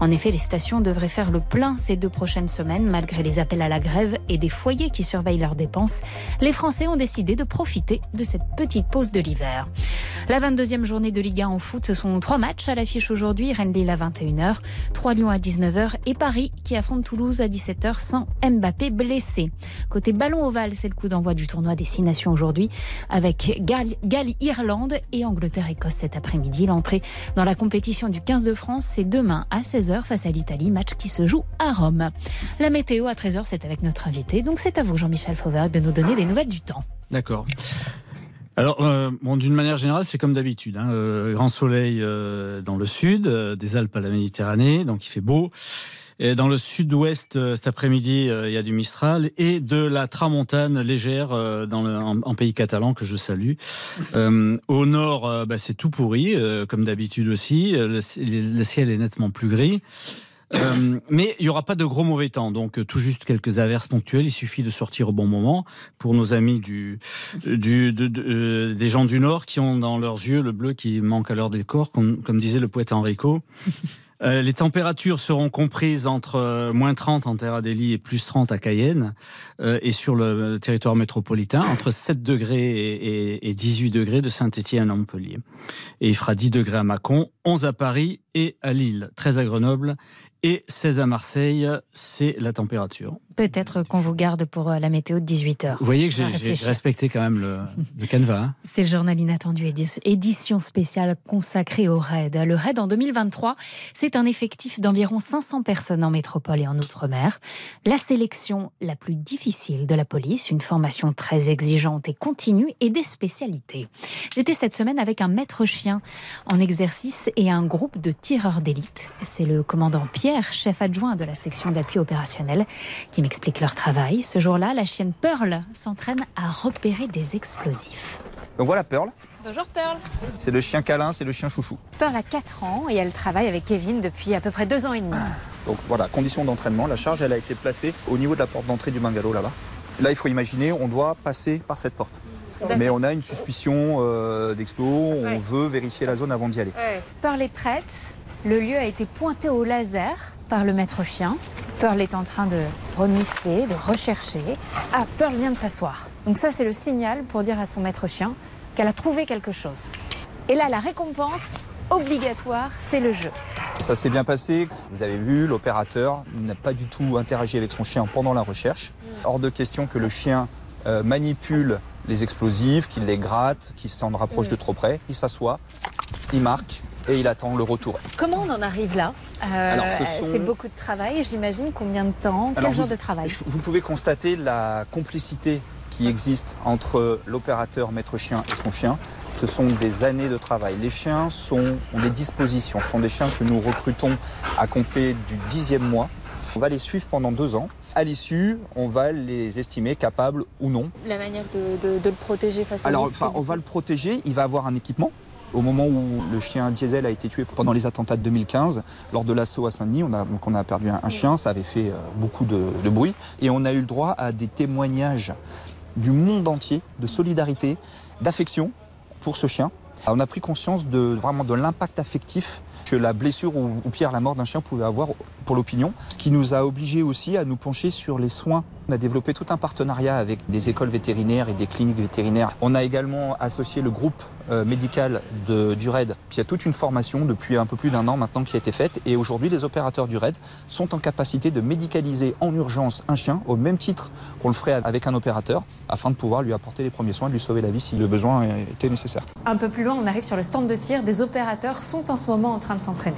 En effet, les stations devraient faire le plein ces deux prochaines semaines malgré les appels à la grève et des foyers qui surveillent leurs dépenses. Les Français ont décidé de profiter de cette petite pause de l'hiver. La 22e journée de Ligue 1 en foot, ce sont trois matchs à l'affiche aujourd'hui. Rennes-Lille à 21h, 3 Lyon à 19h et Paris qui affronte Toulouse à 17h sans Mbappé blessé. Côté ballon ovale, c'est le coup d'envoi du tournoi des Six Nations aujourd'hui avec Galles-Irlande et Angleterre-Écosse cet après-midi. L'entrée dans la compétition du 15 de France, c'est demain à 16h face à l'Italie, match qui se joue à Rome. La météo à 13h, c'est avec notre invité. Donc c'est à vous, Jean-Michel Fauvert, de nous donner des nouvelles du temps. D'accord. Alors, euh, bon, d'une manière générale, c'est comme d'habitude. Hein, euh, grand soleil euh, dans le sud, euh, des Alpes à la Méditerranée, donc il fait beau. Et dans le sud-ouest, euh, cet après-midi, euh, il y a du Mistral et de la tramontane légère dans le, en, pays catalan que je salue. Au nord, bah, c'est tout pourri, comme d'habitude aussi. Le, le ciel est nettement plus gris. Euh, mais il n'y aura pas de gros mauvais temps, donc euh, tout juste quelques averses ponctuelles. Il suffit de sortir au bon moment pour nos amis du, du, euh, des gens du Nord qui ont dans leurs yeux le bleu qui manque à leur décor, comme, comme disait le poète Enrico. Euh, les températures seront comprises entre euh, moins 30 en Terre Adélie et plus 30 à Cayenne euh, et sur le territoire métropolitain, entre 7 degrés et, et- et 18 degrés de Saint-Étienne à Montpellier. Et il fera 10 degrés à Mâcon, 11 à Paris et à Lille, 13 à Grenoble et 16 à Marseille, c'est la température. Peut-être qu'on vous garde pour euh, la météo de 18h. Vous voyez que j'ai respecté quand même le, le canevas. hein. C'est le journal inattendu, édi- édition spéciale consacrée au RAID. Le RAID en 2023, c'est un effectif d'environ 500 personnes en métropole et en outre-mer. La sélection la plus difficile de la police, une formation très exigeante et continue et des spécialités. J'étais cette semaine avec un maître chien en exercice et un groupe de tireurs d'élite. C'est le commandant Pierre, chef adjoint de la section d'appui opérationnel, qui m'explique leur travail. Ce jour-là, la chienne Pearl s'entraîne à repérer des explosifs. Donc voilà Pearl, Bonjour Pearl. c'est le chien câlin, c'est le chien chouchou. Pearl a 4 ans et elle travaille avec Kevin depuis à peu près 2 ans et demi. Donc voilà, condition d'entraînement, la charge elle a été placée au niveau de la porte d'entrée du bungalow là-bas. Là il faut imaginer, on doit passer par cette porte. Mais on a une suspicion euh, d'explos, on Ouais. veut vérifier la zone avant d'y aller. Pearl est prête. Le lieu a été pointé au laser par le maître chien. Pearl est en train de renifler, de rechercher. Ah, Pearl vient de s'asseoir. Donc ça, c'est le signal pour dire à son maître chien qu'elle a trouvé quelque chose. Et là, la récompense obligatoire, c'est le jeu. Ça s'est bien passé. Vous avez vu, l'opérateur n'a pas du tout interagi avec son chien pendant la recherche. Hors de question que le chien euh, manipule les explosifs, qu'il les gratte, qu'il s'en rapproche de trop près. Il s'assoit, il marque et il attend le retour. Comment on en arrive là Euh, Alors, ce sont- C'est beaucoup de travail, j'imagine. Combien de temps Quel Alors, genre vous- de travail Vous pouvez constater la complicité qui existe entre l'opérateur maître chien et son chien. Ce sont des années de travail. Les chiens sont, ont des dispositions. Ce sont des chiens que nous recrutons à compter du dixième mois. On va les suivre pendant deux ans. À l'issue, on va les estimer capables ou non. La manière de, de- de le protéger face au Alors, enfin, on va le protéger. Il va avoir un équipement. Au moment où le chien Diesel a été tué pendant les attentats de 2015, lors de l'assaut à Saint-Denis, on a, donc on a perdu un, un chien, ça avait fait euh, beaucoup de, de bruit. Et on a eu le droit à des témoignages du monde entier de solidarité, d'affection pour ce chien. On a pris conscience de, vraiment de l'impact affectif que la blessure ou, ou pire la mort d'un chien pouvait avoir pour l'opinion. Ce qui nous a obligés aussi à nous pencher sur les soins. On a développé tout un partenariat avec des écoles vétérinaires et des cliniques vétérinaires. On a également associé le groupe euh, médical du RAID, qui a toute une formation depuis un peu plus d'un an maintenant qui a été faite. Et aujourd'hui, les opérateurs du RAID sont en capacité de médicaliser en urgence un chien au même titre qu'on le ferait avec un opérateur, afin de pouvoir lui apporter les premiers soins, de lui sauver la vie si le besoin était nécessaire. Un peu plus loin, on arrive sur le stand de tir. Des opérateurs sont en ce moment en train de s'entraîner.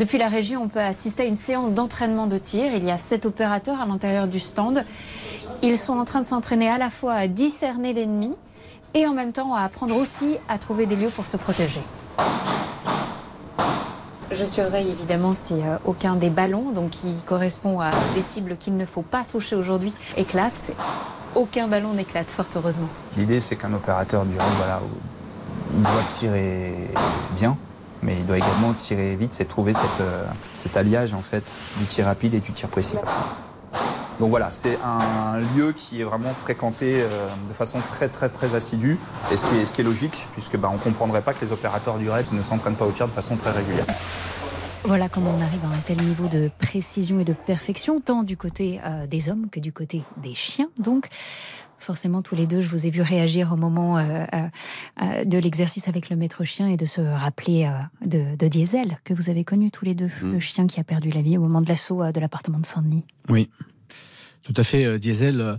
Depuis la région, on peut assister à une séance d'entraînement de tir. Il y a sept opérateurs à l'intérieur du stand. Ils sont en train de s'entraîner à la fois à discerner l'ennemi et en même temps à apprendre aussi à trouver des lieux pour se protéger. Je surveille évidemment si euh, aucun des ballons, donc qui correspond à des cibles qu'il ne faut pas toucher aujourd'hui, éclate. Aucun ballon n'éclate, fort heureusement. L'idée, c'est qu'un opérateur du voilà, il doit tirer bien, mais il doit également tirer vite, c'est trouver cette, euh, cet alliage en fait du tir rapide et du tir précis. Donc voilà, c'est un lieu qui est vraiment fréquenté euh, de façon très très très assidue, et ce qui est, logique, puisque bah, on ne comprendrait pas que les opérateurs du RAID ne s'entraînent pas au tir de façon très régulière. Voilà comment on arrive à un tel niveau de précision et de perfection, tant du côté euh, des hommes que du côté des chiens. Donc, forcément, tous les deux, je vous ai vu réagir au moment euh, euh, de l'exercice avec le maître chien et de se rappeler de, de Diesel, que vous avez connu tous les deux, Mm. le chien qui a perdu la vie au moment de l'assaut de l'appartement de Saint-Denis. Oui, tout à fait. Diesel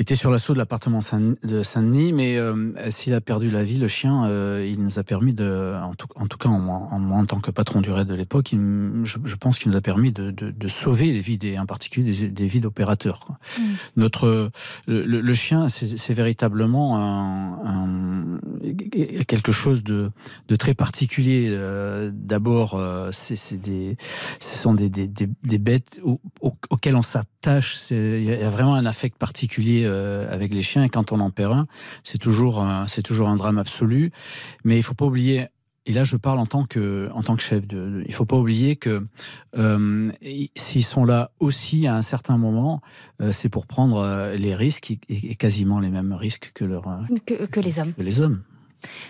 était sur l'assaut de l'appartement Saint- de Saint-Denis, mais euh, s'il a perdu la vie, le chien, euh, il nous a permis de, en tout, en tout cas en, moi- en, en tant que patron du raid de l'époque, je, je pense qu'il nous a permis de, de, de sauver les vies, des, en particulier des, des vies d'opérateurs. quoi. Notre le, chien, c'est véritablement un, un- quelque chose de, de très particulier. Euh, D'abord, c'est c'est des, ce sont des, des, des, des bêtes au- au- auxquelles on s'attache. Il y a vraiment un affect particulier euh, avec les chiens. Et quand on en perd un, c'est toujours un- c'est toujours un drame absolu. Mais il faut pas oublier. Et là, je parle en tant que, en tant que chef. De, il faut pas oublier que euh, s'ils sont là aussi à un certain moment, euh, c'est pour prendre euh, les risques et, et quasiment les mêmes risques que, leur, Que, que les hommes. que les hommes.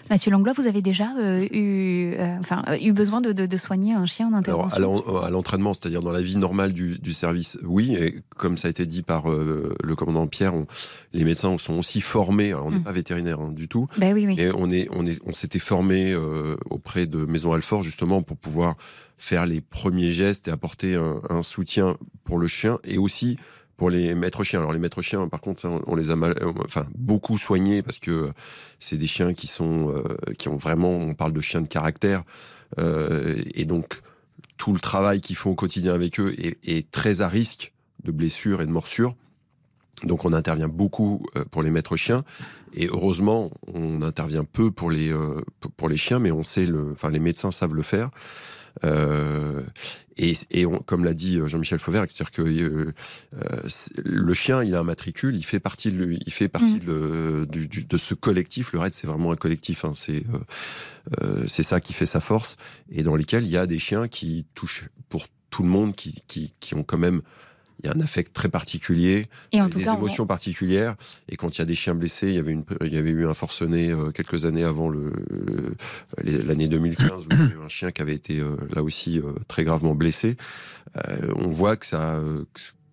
Mathieu Langlois, vous avez déjà euh, eu, euh, enfin, euh, eu besoin de, de- de soigner un chien en Alors, intervention à l'en- à l'entraînement, c'est-à-dire dans la vie normale du, du service, oui. Et comme ça a été dit par euh, le commandant Pierre, on- les médecins sont aussi formés. Alors, on n'est Mm. pas vétérinaire hein, du tout. Ben oui, oui. Mais on est, on est, on s'était formé auprès de Maison Alfort justement pour pouvoir faire les premiers gestes et apporter un, un soutien pour le chien et aussi pour les maîtres chiens. Alors les maîtres chiens, par contre, on, on les a mal, euh, enfin beaucoup soignés parce que c'est des chiens qui sont, euh, qui ont vraiment, on parle de chiens de caractère euh, et donc tout le travail qu'ils font au quotidien avec eux est, très à risque de blessures et de morsures. Donc on intervient beaucoup euh, pour les maîtres chiens et heureusement on intervient peu pour les euh, pour les chiens, mais on sait le, enfin les médecins savent le faire. Euh, et et on- comme l'a dit euh, Jean-Michel Fauvert, c'est-à-dire que euh, le chien, il a un matricule, il fait partie, de, il fait partie Mm. de, le- du- du- de ce collectif. Le raid, c'est vraiment un collectif. hein, c'est c'est ça qui fait sa force et dans lesquels il y a des chiens qui touchent pour tout le monde, qui, qui, qui ont quand même il y a un affect très particulier, Et en tout des cas, on- émotions particulières. Et quand il y a des chiens blessés, il y avait, une, il y avait eu un forcené euh, quelques années avant le, le- les- l'année 2015 où il y avait eu un chien qui avait été euh, là aussi euh, très gravement blessé. Euh, on voit que ça, euh,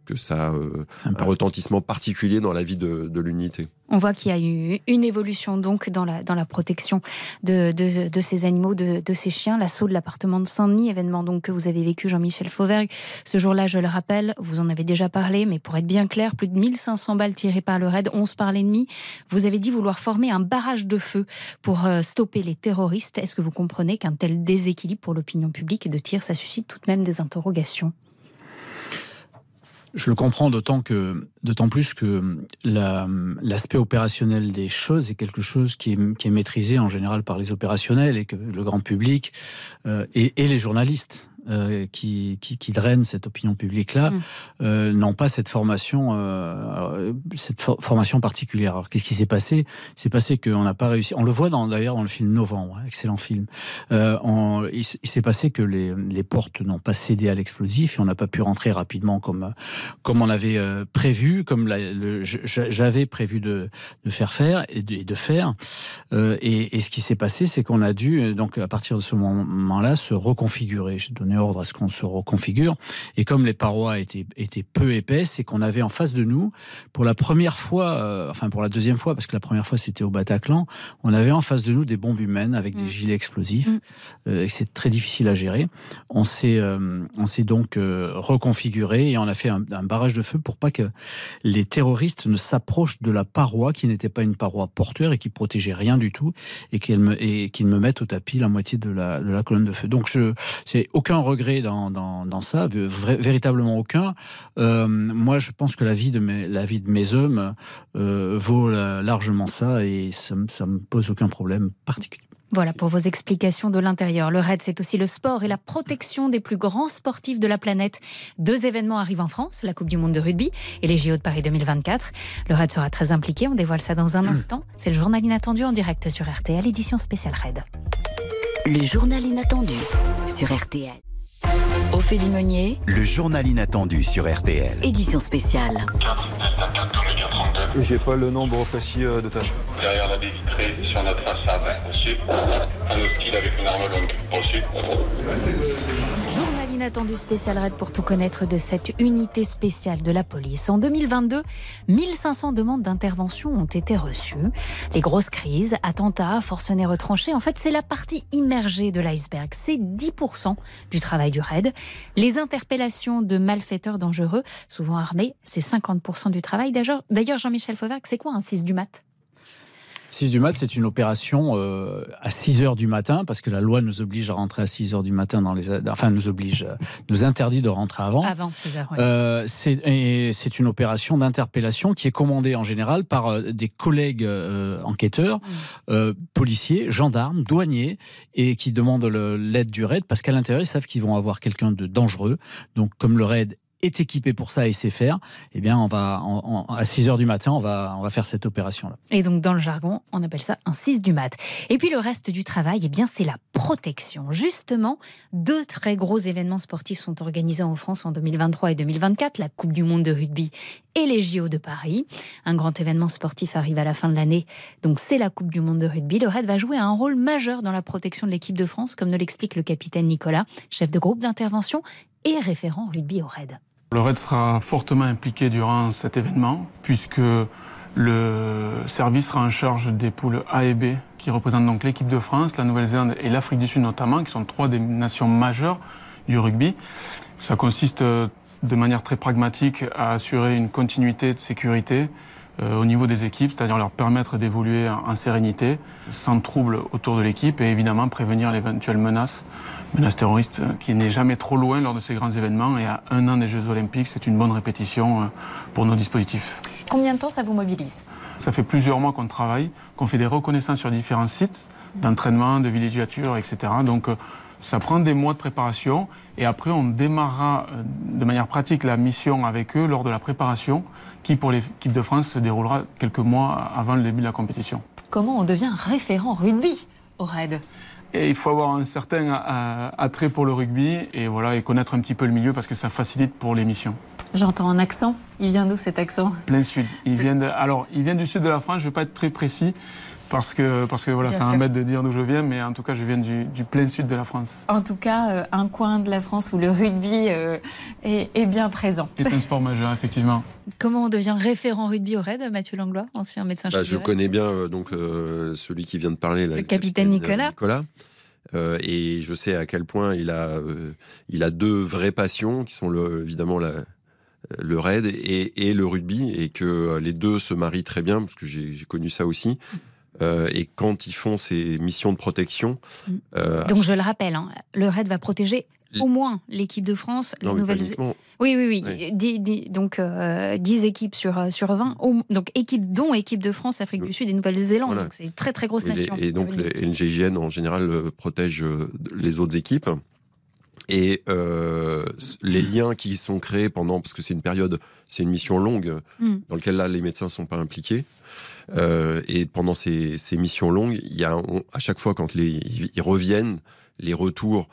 que ça a euh, un retentissement particulier dans la vie de, de l'unité. On voit qu'il y a eu une évolution donc dans la, dans la protection de, de, de ces animaux, de, de ces chiens. L'assaut de l'appartement de Saint-Denis, événement donc que vous avez vécu, Jean-Michel Fauvergue. Ce jour-là, je le rappelle, vous en avez déjà parlé, mais pour être bien clair, plus de 1500 balles tirées par le raid, 11 par l'ennemi. Vous avez dit vouloir former un barrage de feu pour euh, stopper les terroristes. Est-ce que vous comprenez qu'un tel déséquilibre pour l'opinion publique de tir, ça suscite tout de même des interrogations? Je le comprends d'autant que, d'autant plus que la- l'aspect opérationnel des choses est quelque chose qui est, qui est maîtrisé en général par les opérationnels et que le grand public euh, et, et les journalistes. Euh, qui, qui, qui drainent cette opinion publique-là Mm. euh, n'ont pas cette formation, euh, cette for- formation particulière. Alors qu'est-ce qui s'est passé? C'est passé qu'on n'a pas réussi. On le voit d'ailleurs dans le film Novembre, excellent film. On- il, s'est passé que les, les portes n'ont pas cédé à l'explosif et on n'a pas pu rentrer rapidement comme comme on avait prévu, comme j'avais prévu de, de faire faire et de, et de faire. Et, et ce qui s'est passé, c'est qu'on a dû donc à partir de ce moment-là se reconfigurer. J'ai donné ordre à ce qu'on se reconfigure. Et comme les parois étaient, étaient peu épaisses et qu'on avait en face de nous, pour la première fois, euh, enfin pour la deuxième fois, parce que la première fois c'était au Bataclan, on avait en face de nous des bombes humaines avec des gilets explosifs. Euh, et c'est très difficile à gérer. On s'est, euh, on s'est donc euh, reconfiguré et on a fait un, un barrage de feu pour pas que les terroristes ne s'approchent de la paroi qui n'était pas une paroi porteur et qui protégeait rien du tout et qu'ils me, et qu'ils me mettent au tapis la moitié de la, de la colonne de feu. Donc je, c'est aucun regret dans, dans, dans ça, véritablement aucun. Euh, moi, je pense que la vie de mes, la vie de mes hommes euh, vaut la- largement ça et ça, me- ça me pose aucun problème particulier. Voilà pour vos explications de l'intérieur. Le RAID, c'est aussi le sport et la protection des plus grands sportifs de la planète. Deux événements arrivent en France, la Coupe du Monde de rugby et les JO de Paris 2024. Le RAID sera très impliqué, on dévoile ça dans un instant. C'est le journal inattendu en direct sur RTL, édition spéciale RAID. Le journal inattendu sur RTL. Ophélie Meunier, Le journal inattendu sur RTL. édition spéciale. J'ai pas le nombre précis euh, de tâches. Derrière la baie vitrée, sur notre façade, reçu. Un hostile avec une arme longue, reçu. Journal inattendu spécial RAID pour tout connaître de cette unité spéciale de la police. En 2022, 1500 demandes d'intervention ont été reçues. Les grosses crises, attentats, forcenés retranchés, en fait, c'est la partie immergée de l'iceberg. C'est 10% du travail du RAID. Les interpellations de malfaiteurs dangereux, souvent armés, c'est 50% du travail. D'ailleurs, Jean-Michel Fauvergue, c'est quoi un 6 du mat? 6 du mat, c'est une opération euh, à 6 heures du matin, parce que la loi nous oblige à rentrer à 6 heures du matin dans les. Enfin, nous oblige, euh, nous interdit de rentrer avant. Avant 6 heures, oui. Euh, c'est une opération d'interpellation qui est commandée en général par des collègues euh, enquêteurs, euh, policiers, gendarmes, douaniers, et qui demandent l'aide du raid parce qu'à l'intérieur, ils savent qu'ils vont avoir quelqu'un de dangereux. Donc, comme le raid est équipé pour ça et sait faire, eh bien, on va à 6 heures du matin, on va on va faire cette opération là. Et donc, dans le jargon, on appelle ça un 6 du mat. Et puis, le reste du travail, eh bien, c'est la protection. Justement, deux très gros événements sportifs sont organisés en France en 2023 et 2024, la Coupe du Monde de rugby et les JO de Paris. Un grand événement sportif arrive à la fin de l'année, donc c'est la Coupe du Monde de rugby. Le RAID va jouer un rôle majeur dans la protection de l'équipe de France, comme nous l'explique le capitaine Nicolas, chef de groupe d'intervention et référent rugby au RAID. Le RAID sera fortement impliqué durant cet événement, puisque le service sera en charge des poules A et B, qui représentent donc l'équipe de France, la Nouvelle-Zélande et l'Afrique du Sud notamment, qui sont trois des nations majeures du rugby. Ça consiste euh, de manière très pragmatique à assurer une continuité de sécurité euh, au niveau des équipes, c'est-à-dire leur permettre d'évoluer en, sérénité, sans trouble autour de l'équipe, et évidemment prévenir l'éventuelle menace, menace terroriste, euh, qui n'est jamais trop loin lors de ces grands événements. Et à un an des Jeux Olympiques, c'est une bonne répétition euh, pour nos dispositifs. Combien de temps ça vous mobilise? Ça fait plusieurs mois qu'on travaille, qu'on fait des reconnaissances sur différents sites d'entraînement, de villégiature, etc. Donc ça prend des mois de préparation et après on démarrera euh, de manière pratique la mission avec eux lors de la préparation qui pour l'équipe de France se déroulera quelques mois avant le début de la compétition. Comment on devient référent rugby au RAID Et il faut avoir un certain euh, attrait pour le rugby et voilà et connaître un petit peu le milieu parce que ça facilite pour les missions. J'entends un accent. Il vient d'où cet accent? Plein sud. Il vient de, alors, il vient du sud de la France. Je vais pas être très précis parce que parce que voilà, ça sûr. m'embête de dire d'où je viens, mais en tout cas, je viens du, du plein sud de la France. En tout cas, euh, un coin de la France où le rugby euh, est, est bien présent. C'est un sport majeur, effectivement. Comment on devient référent rugby au RAID, Mathieu Langlois, ancien médecin Bah, je connais bien euh, donc euh, celui qui vient de parler, là, Le capitaine Nicolas. Nicolas. Euh, et je sais à quel point il a, euh, il a deux vraies passions qui sont le, évidemment la, le raid et, et le rugby et que les deux se marient très bien parce que j'ai j'ai connu ça aussi. Euh, et quand ils font ces missions de protection, euh, Donc je le rappelle, hein, le RAID va protéger au moins l'équipe de France, les Non, nouvelles. Oui, oui, oui. Oui. Dix- dix- donc euh, 10 équipes sur, euh, sur 20. Au- donc équipe, dont équipe de France, Afrique du Sud et Nouvelle-Zélande. Voilà. Donc c'est une très très grosse Et, les- nation. et donc les NGIN en général euh, protègent euh, les autres équipes. Et euh, les liens qui sont créés pendant, parce que c'est une période, c'est une mission longue, Mm. dans laquelle là les médecins sont pas impliqués. Euh, et pendant ces, ces missions longues, il y a on- à chaque fois quand les, ils reviennent, les retours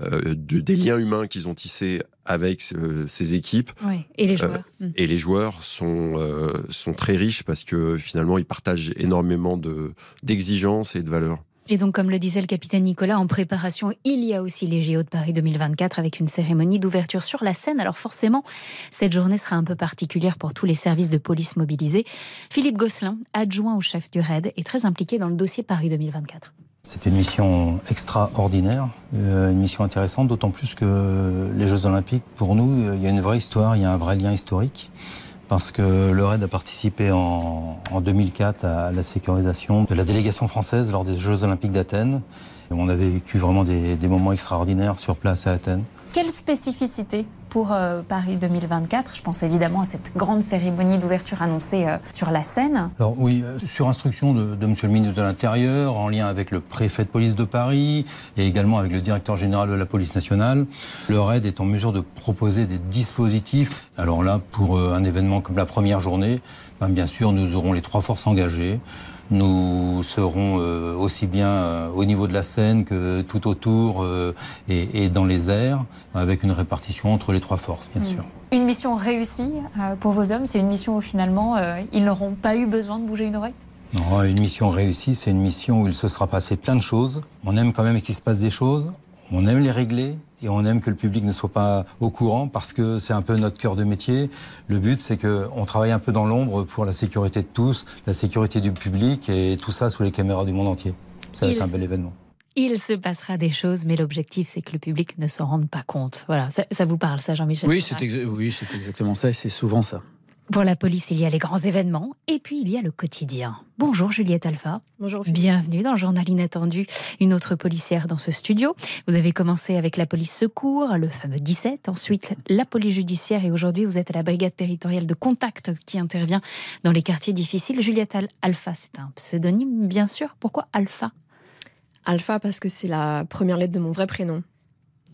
euh, de, des liens humains qu'ils ont tissés avec euh, ces équipes. Ouais, et les Euh, joueurs. Mm. et les joueurs sont, euh, sont très riches parce que finalement ils partagent énormément de- d'exigences et de valeurs. Et donc, comme le disait le capitaine Nicolas, en préparation, il y a aussi les JO de Paris 2024 avec une cérémonie d'ouverture sur la scène. Alors forcément, cette journée sera un peu particulière pour tous les services de police mobilisés. Philippe Gosselin, adjoint au chef du RAID, est très impliqué dans le dossier Paris 2024. C'est une mission extraordinaire, euh, une mission intéressante, d'autant plus que les Jeux Olympiques, pour nous, euh, il y a une vraie histoire, il y a un vrai lien historique. Parce que le RAID a participé en, en 2004 à la sécurisation de la délégation française lors des Jeux Olympiques d'Athènes. On avait vécu vraiment des moments extraordinaires sur place à Athènes. Quelle spécificité pour euh, Paris 2024 Je pense évidemment à cette grande cérémonie d'ouverture annoncée euh, sur la scène. Alors oui, euh, sur instruction de, Monsieur le ministre de l'Intérieur, en lien avec le préfet de police de Paris et également avec le directeur général de la police nationale, le RAID est en mesure de proposer des dispositifs. Alors là, pour un événement comme la première journée, ben, bien sûr, nous aurons les trois forces engagées. Nous serons euh, aussi bien euh, au niveau de la scène que tout autour euh, et, et dans les airs, avec une répartition entre les trois forces, bien Mm. sûr. Une mission réussie euh, pour vos hommes, c'est une mission où finalement euh, ils n'auront pas eu besoin de bouger une oreille? Non, une mission réussie, c'est une mission où il se sera passé plein de choses. On aime quand même qu'il se passe des choses. On aime les régler et on aime que le public ne soit pas au courant parce que c'est un peu notre cœur de métier. Le but, c'est qu'on travaille un peu dans l'ombre pour la sécurité de tous, la sécurité du public et tout ça sous les caméras du monde entier. Ça va Il être un bel événement. Il se passera des choses, mais l'objectif, c'est que le public ne s'en rende pas compte. Voilà, ça, ça vous parle, ça, Jean-Michel Oui, Fauvergue c'est exa- oui, c'est exactement ça, et c'est souvent ça. Pour la police, il y a les grands événements, et puis il y a le quotidien. Bonjour Juliette Alpha. Bonjour. Bienvenue dans le journal inattendu, une autre policière dans ce studio. Vous avez commencé avec la police secours, le fameux 17, ensuite la police judiciaire, et aujourd'hui vous êtes à la brigade territoriale de contact qui intervient dans les quartiers difficiles. Juliette Al- Alpha, c'est un pseudonyme, bien sûr. Pourquoi Alpha? Alpha parce que c'est la première lettre de mon vrai prénom.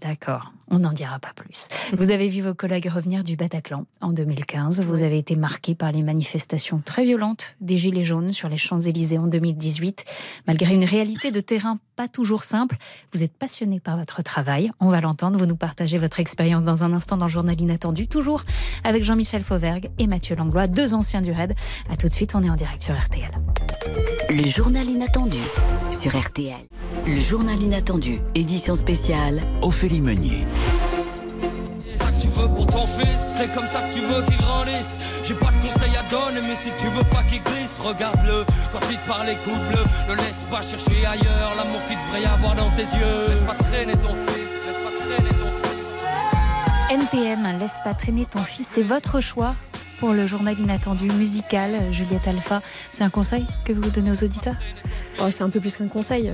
D'accord, on n'en dira pas plus. Vous avez vu vos collègues revenir du Bataclan en 2015. Vous avez été marqué par les manifestations très violentes des Gilets jaunes sur les Champs-Élysées en 2018. Malgré une réalité de terrain pas toujours simple, vous êtes passionné par votre travail. On va l'entendre. Vous nous partagez votre expérience dans un instant dans le journal inattendu, toujours avec Jean-Michel Fauvergue et Mathieu Langlois, deux anciens du RAID. A tout de suite, on est en direct sur RTL. Le journal inattendu sur RTL. Le journal inattendu, édition spéciale, Ophélie Meunier. C'est ça que tu veux pour ton fils, c'est comme ça que tu veux qu'il grandisse. J'ai pas de conseils à donner, mais si tu veux pas qu'il glisse, regarde-le. Quand il te parle, écoute-le. Ne laisse pas chercher ailleurs l'amour qu'il devrait y avoir dans tes yeux. Laisse pas traîner ton fils, laisse pas traîner ton fils. NTM, laisse pas traîner ton fils, c'est votre choix pour le journal inattendu musical, Juliette Alpha. C'est un conseil que vous donnez aux auditeurs? Oh, c'est un peu plus qu'un conseil.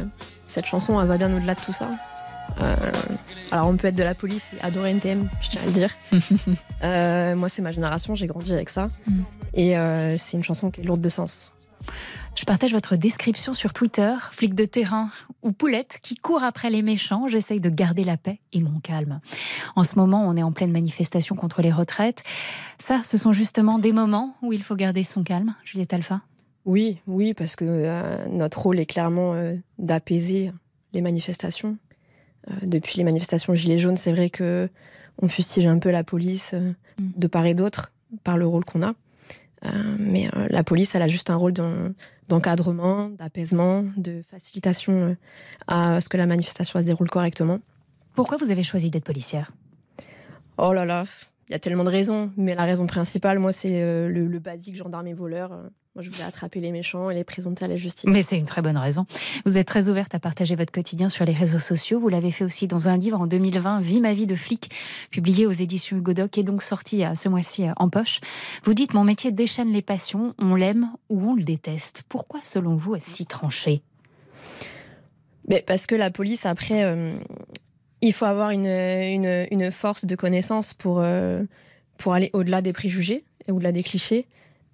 Cette chanson, elle va bien au-delà de tout ça. Euh, alors, on peut être de la police et adorer NTM, je tiens à le dire. Euh, moi, c'est ma génération, j'ai grandi avec ça. Et euh, c'est une chanson qui est lourde de sens. Je partage votre description sur Twitter, flic de terrain ou poulette qui court après les méchants. J'essaye de garder la paix et mon calme. En ce moment, on est en pleine manifestation contre les retraites. Ça, ce sont justement des moments où il faut garder son calme, Juliette Alpha? Oui, oui, parce que euh, notre rôle est clairement euh, d'apaiser les manifestations. Euh, depuis les manifestations Gilets jaunes, c'est vrai que on fustige un peu la police euh, de part et d'autre par le rôle qu'on a. Mais la police, elle a juste un rôle d'en- d'encadrement, d'apaisement, de facilitation à ce que la manifestation se déroule correctement. Pourquoi vous avez choisi d'être policière? Oh là là, il y a tellement de raisons, mais la raison principale, moi, c'est le, le basique gendarme et voleur. Moi, je voulais attraper les méchants et les présenter à la justice. Mais c'est une très bonne raison. Vous êtes très ouverte à partager votre quotidien sur les réseaux sociaux. Vous l'avez fait aussi dans un livre en 2020, Vie ma vie de flic, publié aux éditions Hugo Doc et donc sorti euh, ce mois-ci euh, en poche. Vous dites Mon métier déchaîne les passions, on l'aime ou on le déteste. Pourquoi, selon vous, est-ce si tranché? Mais parce que la police, après, euh, il faut avoir une, une, une force de connaissance pour, euh, pour aller au-delà des préjugés et au-delà des clichés.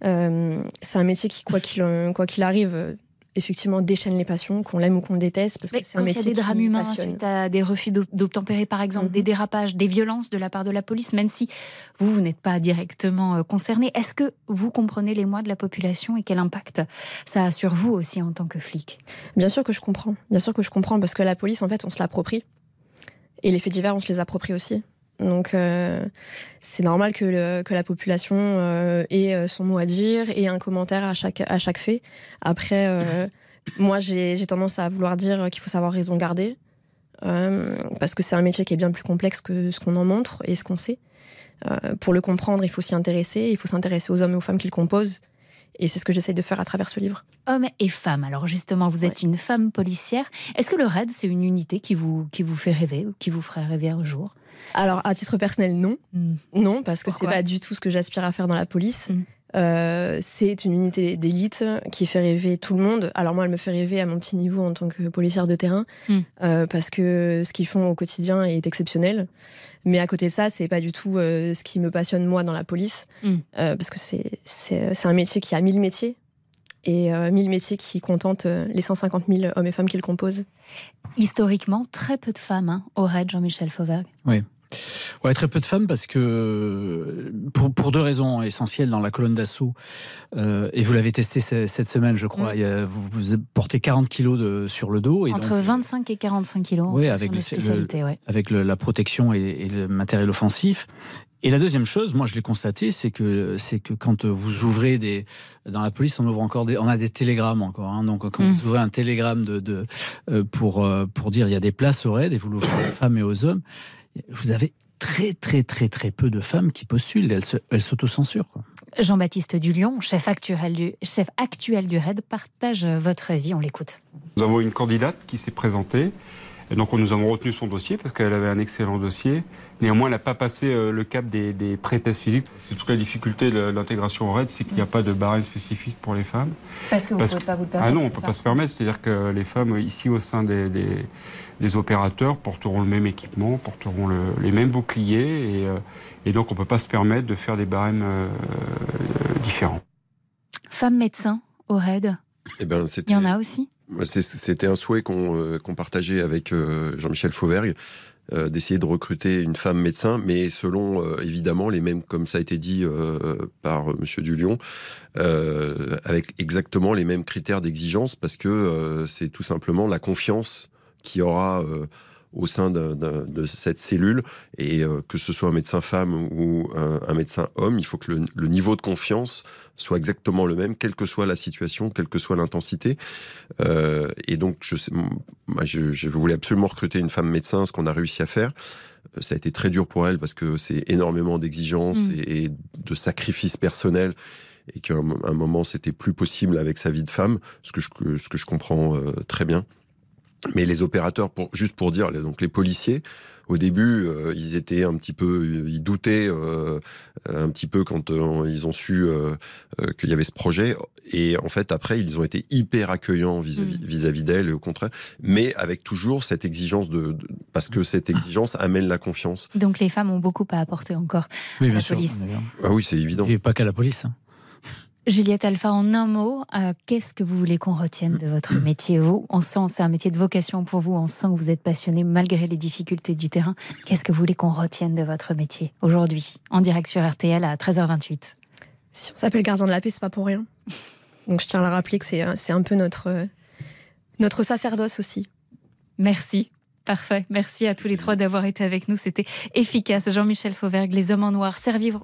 Euh, c'est un métier qui, quoi qu'il arrive, euh, effectivement, déchaîne les passions, qu'on l'aime ou qu'on déteste, parce que c'est un Quand il y a métier des drames humains passionne. suite à des refus d'ob- d'obtempérer, par exemple, des dérapages, des violences de la part de la police, même si vous, vous n'êtes pas directement euh, concerné, est-ce que vous comprenez les mois de la population et quel impact ça a sur vous aussi en tant que flic? Bien sûr que je comprends. Bien sûr que je comprends parce que la police, en fait, on se l'approprie. Et les faits divers, on se les approprie aussi. Donc, euh, c'est normal que, la population euh, ait euh, son mot à dire et un commentaire à chaque, à chaque fait. Après, moi, j'ai tendance à vouloir dire qu'il faut savoir raison garder. parce que c'est un métier qui est bien plus complexe que ce qu'on en montre et ce qu'on sait. Pour le comprendre, il faut s'y intéresser. Il faut s'intéresser aux hommes et aux femmes qui le composent. Et c'est ce que j'essaye de faire à travers ce livre. Hommes et femmes. Alors justement, vous êtes une femme policière. Est-ce que le RAID, c'est une unité qui vous, qui vous fait rêver ou qui vous ferait rêver un jour? Alors, à titre personnel, non. Non, parce que c'est pas du tout ce que j'aspire à faire dans la police. Euh, c'est une unité d'élite qui fait rêver tout le monde. Alors moi, elle me fait rêver à mon petit niveau en tant que policière de terrain, Mm. euh, parce que ce qu'ils font au quotidien est exceptionnel. Mais à côté de ça, c'est pas du tout euh, ce qui me passionne moi dans la police, Mm. euh, parce que c'est un métier qui a mille métiers et euh, mille métiers qui contentent euh, les 150 000 hommes et femmes qui le composent. Historiquement, très peu de femmes hein, au RAID, Jean-Michel Fauvergue. Oui. Ouais, très peu de femmes parce que pour, pour deux raisons essentielles dans la colonne d'assaut, euh, et vous l'avez testé cette semaine, je crois, Mm. a- vous, vous portez 40 kilos de, sur le dos. Et Entre donc, 25 et 45 kilos. Oui, avec, le- le- ouais. avec le- la protection et, et le matériel offensif. Et la deuxième chose, moi je l'ai constaté, c'est que c'est que quand vous ouvrez des dans la police, on ouvre encore des, on a des télégrammes encore. hein. donc quand Mm. vous ouvrez un télégramme de, de euh, pour euh, pour dire il y a des places au raid et vous l'ouvrez aux femmes et aux hommes, vous avez très très très très peu de femmes qui postulent. Elles s'autocensurent. Jean-Baptiste Dulion, chef actuel du, chef actuel du RAID, partage votre vie. On l'écoute. Nous avons une candidate qui s'est présentée. Et donc nous avons retenu son dossier parce qu'elle avait un excellent dossier. Néanmoins, elle n'a pas passé euh, le cap des, des pré-tests physiques. C'est toute la difficulté de l'intégration au RAID, c'est qu'il n'y a pas de barème spécifique pour les femmes. Parce que vous ne pouvez pas vous le permettre. Ah non, on ne peut ça pas se permettre. C'est-à-dire que les femmes, ici au sein des, des- des opérateurs, porteront le même équipement, porteront le- les mêmes boucliers. Et, euh, et donc on ne peut pas se permettre de faire des barèmes euh, différents. Femme médecin au RAID, Eh ben, il y en a aussi? C'était un souhait qu'on euh, partageait avec Jean-Michel Fauvergue, d'essayer de recruter une femme médecin, mais selon euh, évidemment les mêmes, comme ça a été dit euh, par Monsieur Dulion, euh, avec exactement les mêmes critères d'exigence, parce que euh, c'est tout simplement la confiance qu'il y aura euh, au sein de cette cellule, et euh, que ce soit un médecin femme ou un, un médecin homme, il faut que le, le niveau de confiance soit exactement le même, quelle que soit la situation, quelle que soit l'intensité. Euh, et donc, je, moi, je, je voulais absolument recruter une femme médecin, ce qu'on a réussi à faire. Euh, Ça a été très dur pour elle parce que c'est énormément d'exigences Mm. et, et de sacrifices personnels et qu'à un, moment, c'était plus possible avec sa vie de femme, ce que je, que- ce que je comprends euh, très bien. Mais les opérateurs, pour, juste pour dire, les- donc les policiers, au début, euh, ils étaient un petit peu, ils doutaient euh, un petit peu quand euh, ils ont su euh, euh, qu'il y avait ce projet. Et en fait, après, ils ont été hyper accueillants vis-à-vis vis-à-vis d'elle, et au contraire, mais avec toujours cette exigence de, de- parce que cette exigence amène la confiance. Donc les femmes ont beaucoup à apporter encore Oui, à bien la sûr. police. Ah oui, c'est évident. Et pas qu'à la police. hein. Juliette Alpha, en un mot, euh, qu'est-ce que vous voulez qu'on retienne de votre métier Vous, on sent, c'est un métier de vocation pour vous, on sent que vous êtes passionné malgré les difficultés du terrain. Qu'est-ce que vous voulez qu'on retienne de votre métier aujourd'hui, en direct sur RTL à 13h28 Si on s'appelle gardien de la paix, c'est pas pour rien. Donc je tiens à le rappeler que c'est euh, un peu notre, euh, notre sacerdoce aussi. Merci. Parfait. Merci à tous les trois d'avoir été avec nous. C'était efficace. Jean-Michel Fauvergue, Les Hommes en Noir, servir,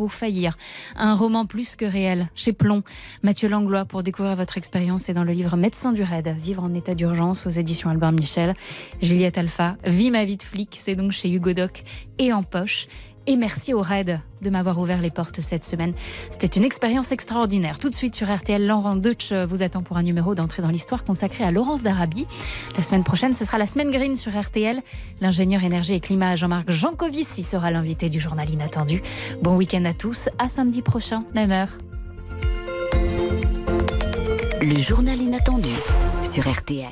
ou faillir. Un roman plus que réel chez Plomb. Mathieu Langlois pour découvrir votre expérience et dans le livre Médecin du raid, Vivre en état d'urgence aux éditions Albert Michel. Juliette Alpha, Vie ma vie de flic, c'est donc chez Hugo Doc et en poche. Et merci au RAID de m'avoir ouvert les portes cette semaine. C'était une expérience extraordinaire. Tout de suite sur RTL, Laurent Deutsch vous attend pour un numéro d'entrée dans l'histoire consacré à Laurence d'Arabie. La semaine prochaine, ce sera la semaine green sur RTL. L'ingénieur énergie et climat Jean-Marc Jancovici sera l'invité du journal inattendu. Bon week-end à tous. À samedi prochain, même heure. Le journal inattendu sur RTL.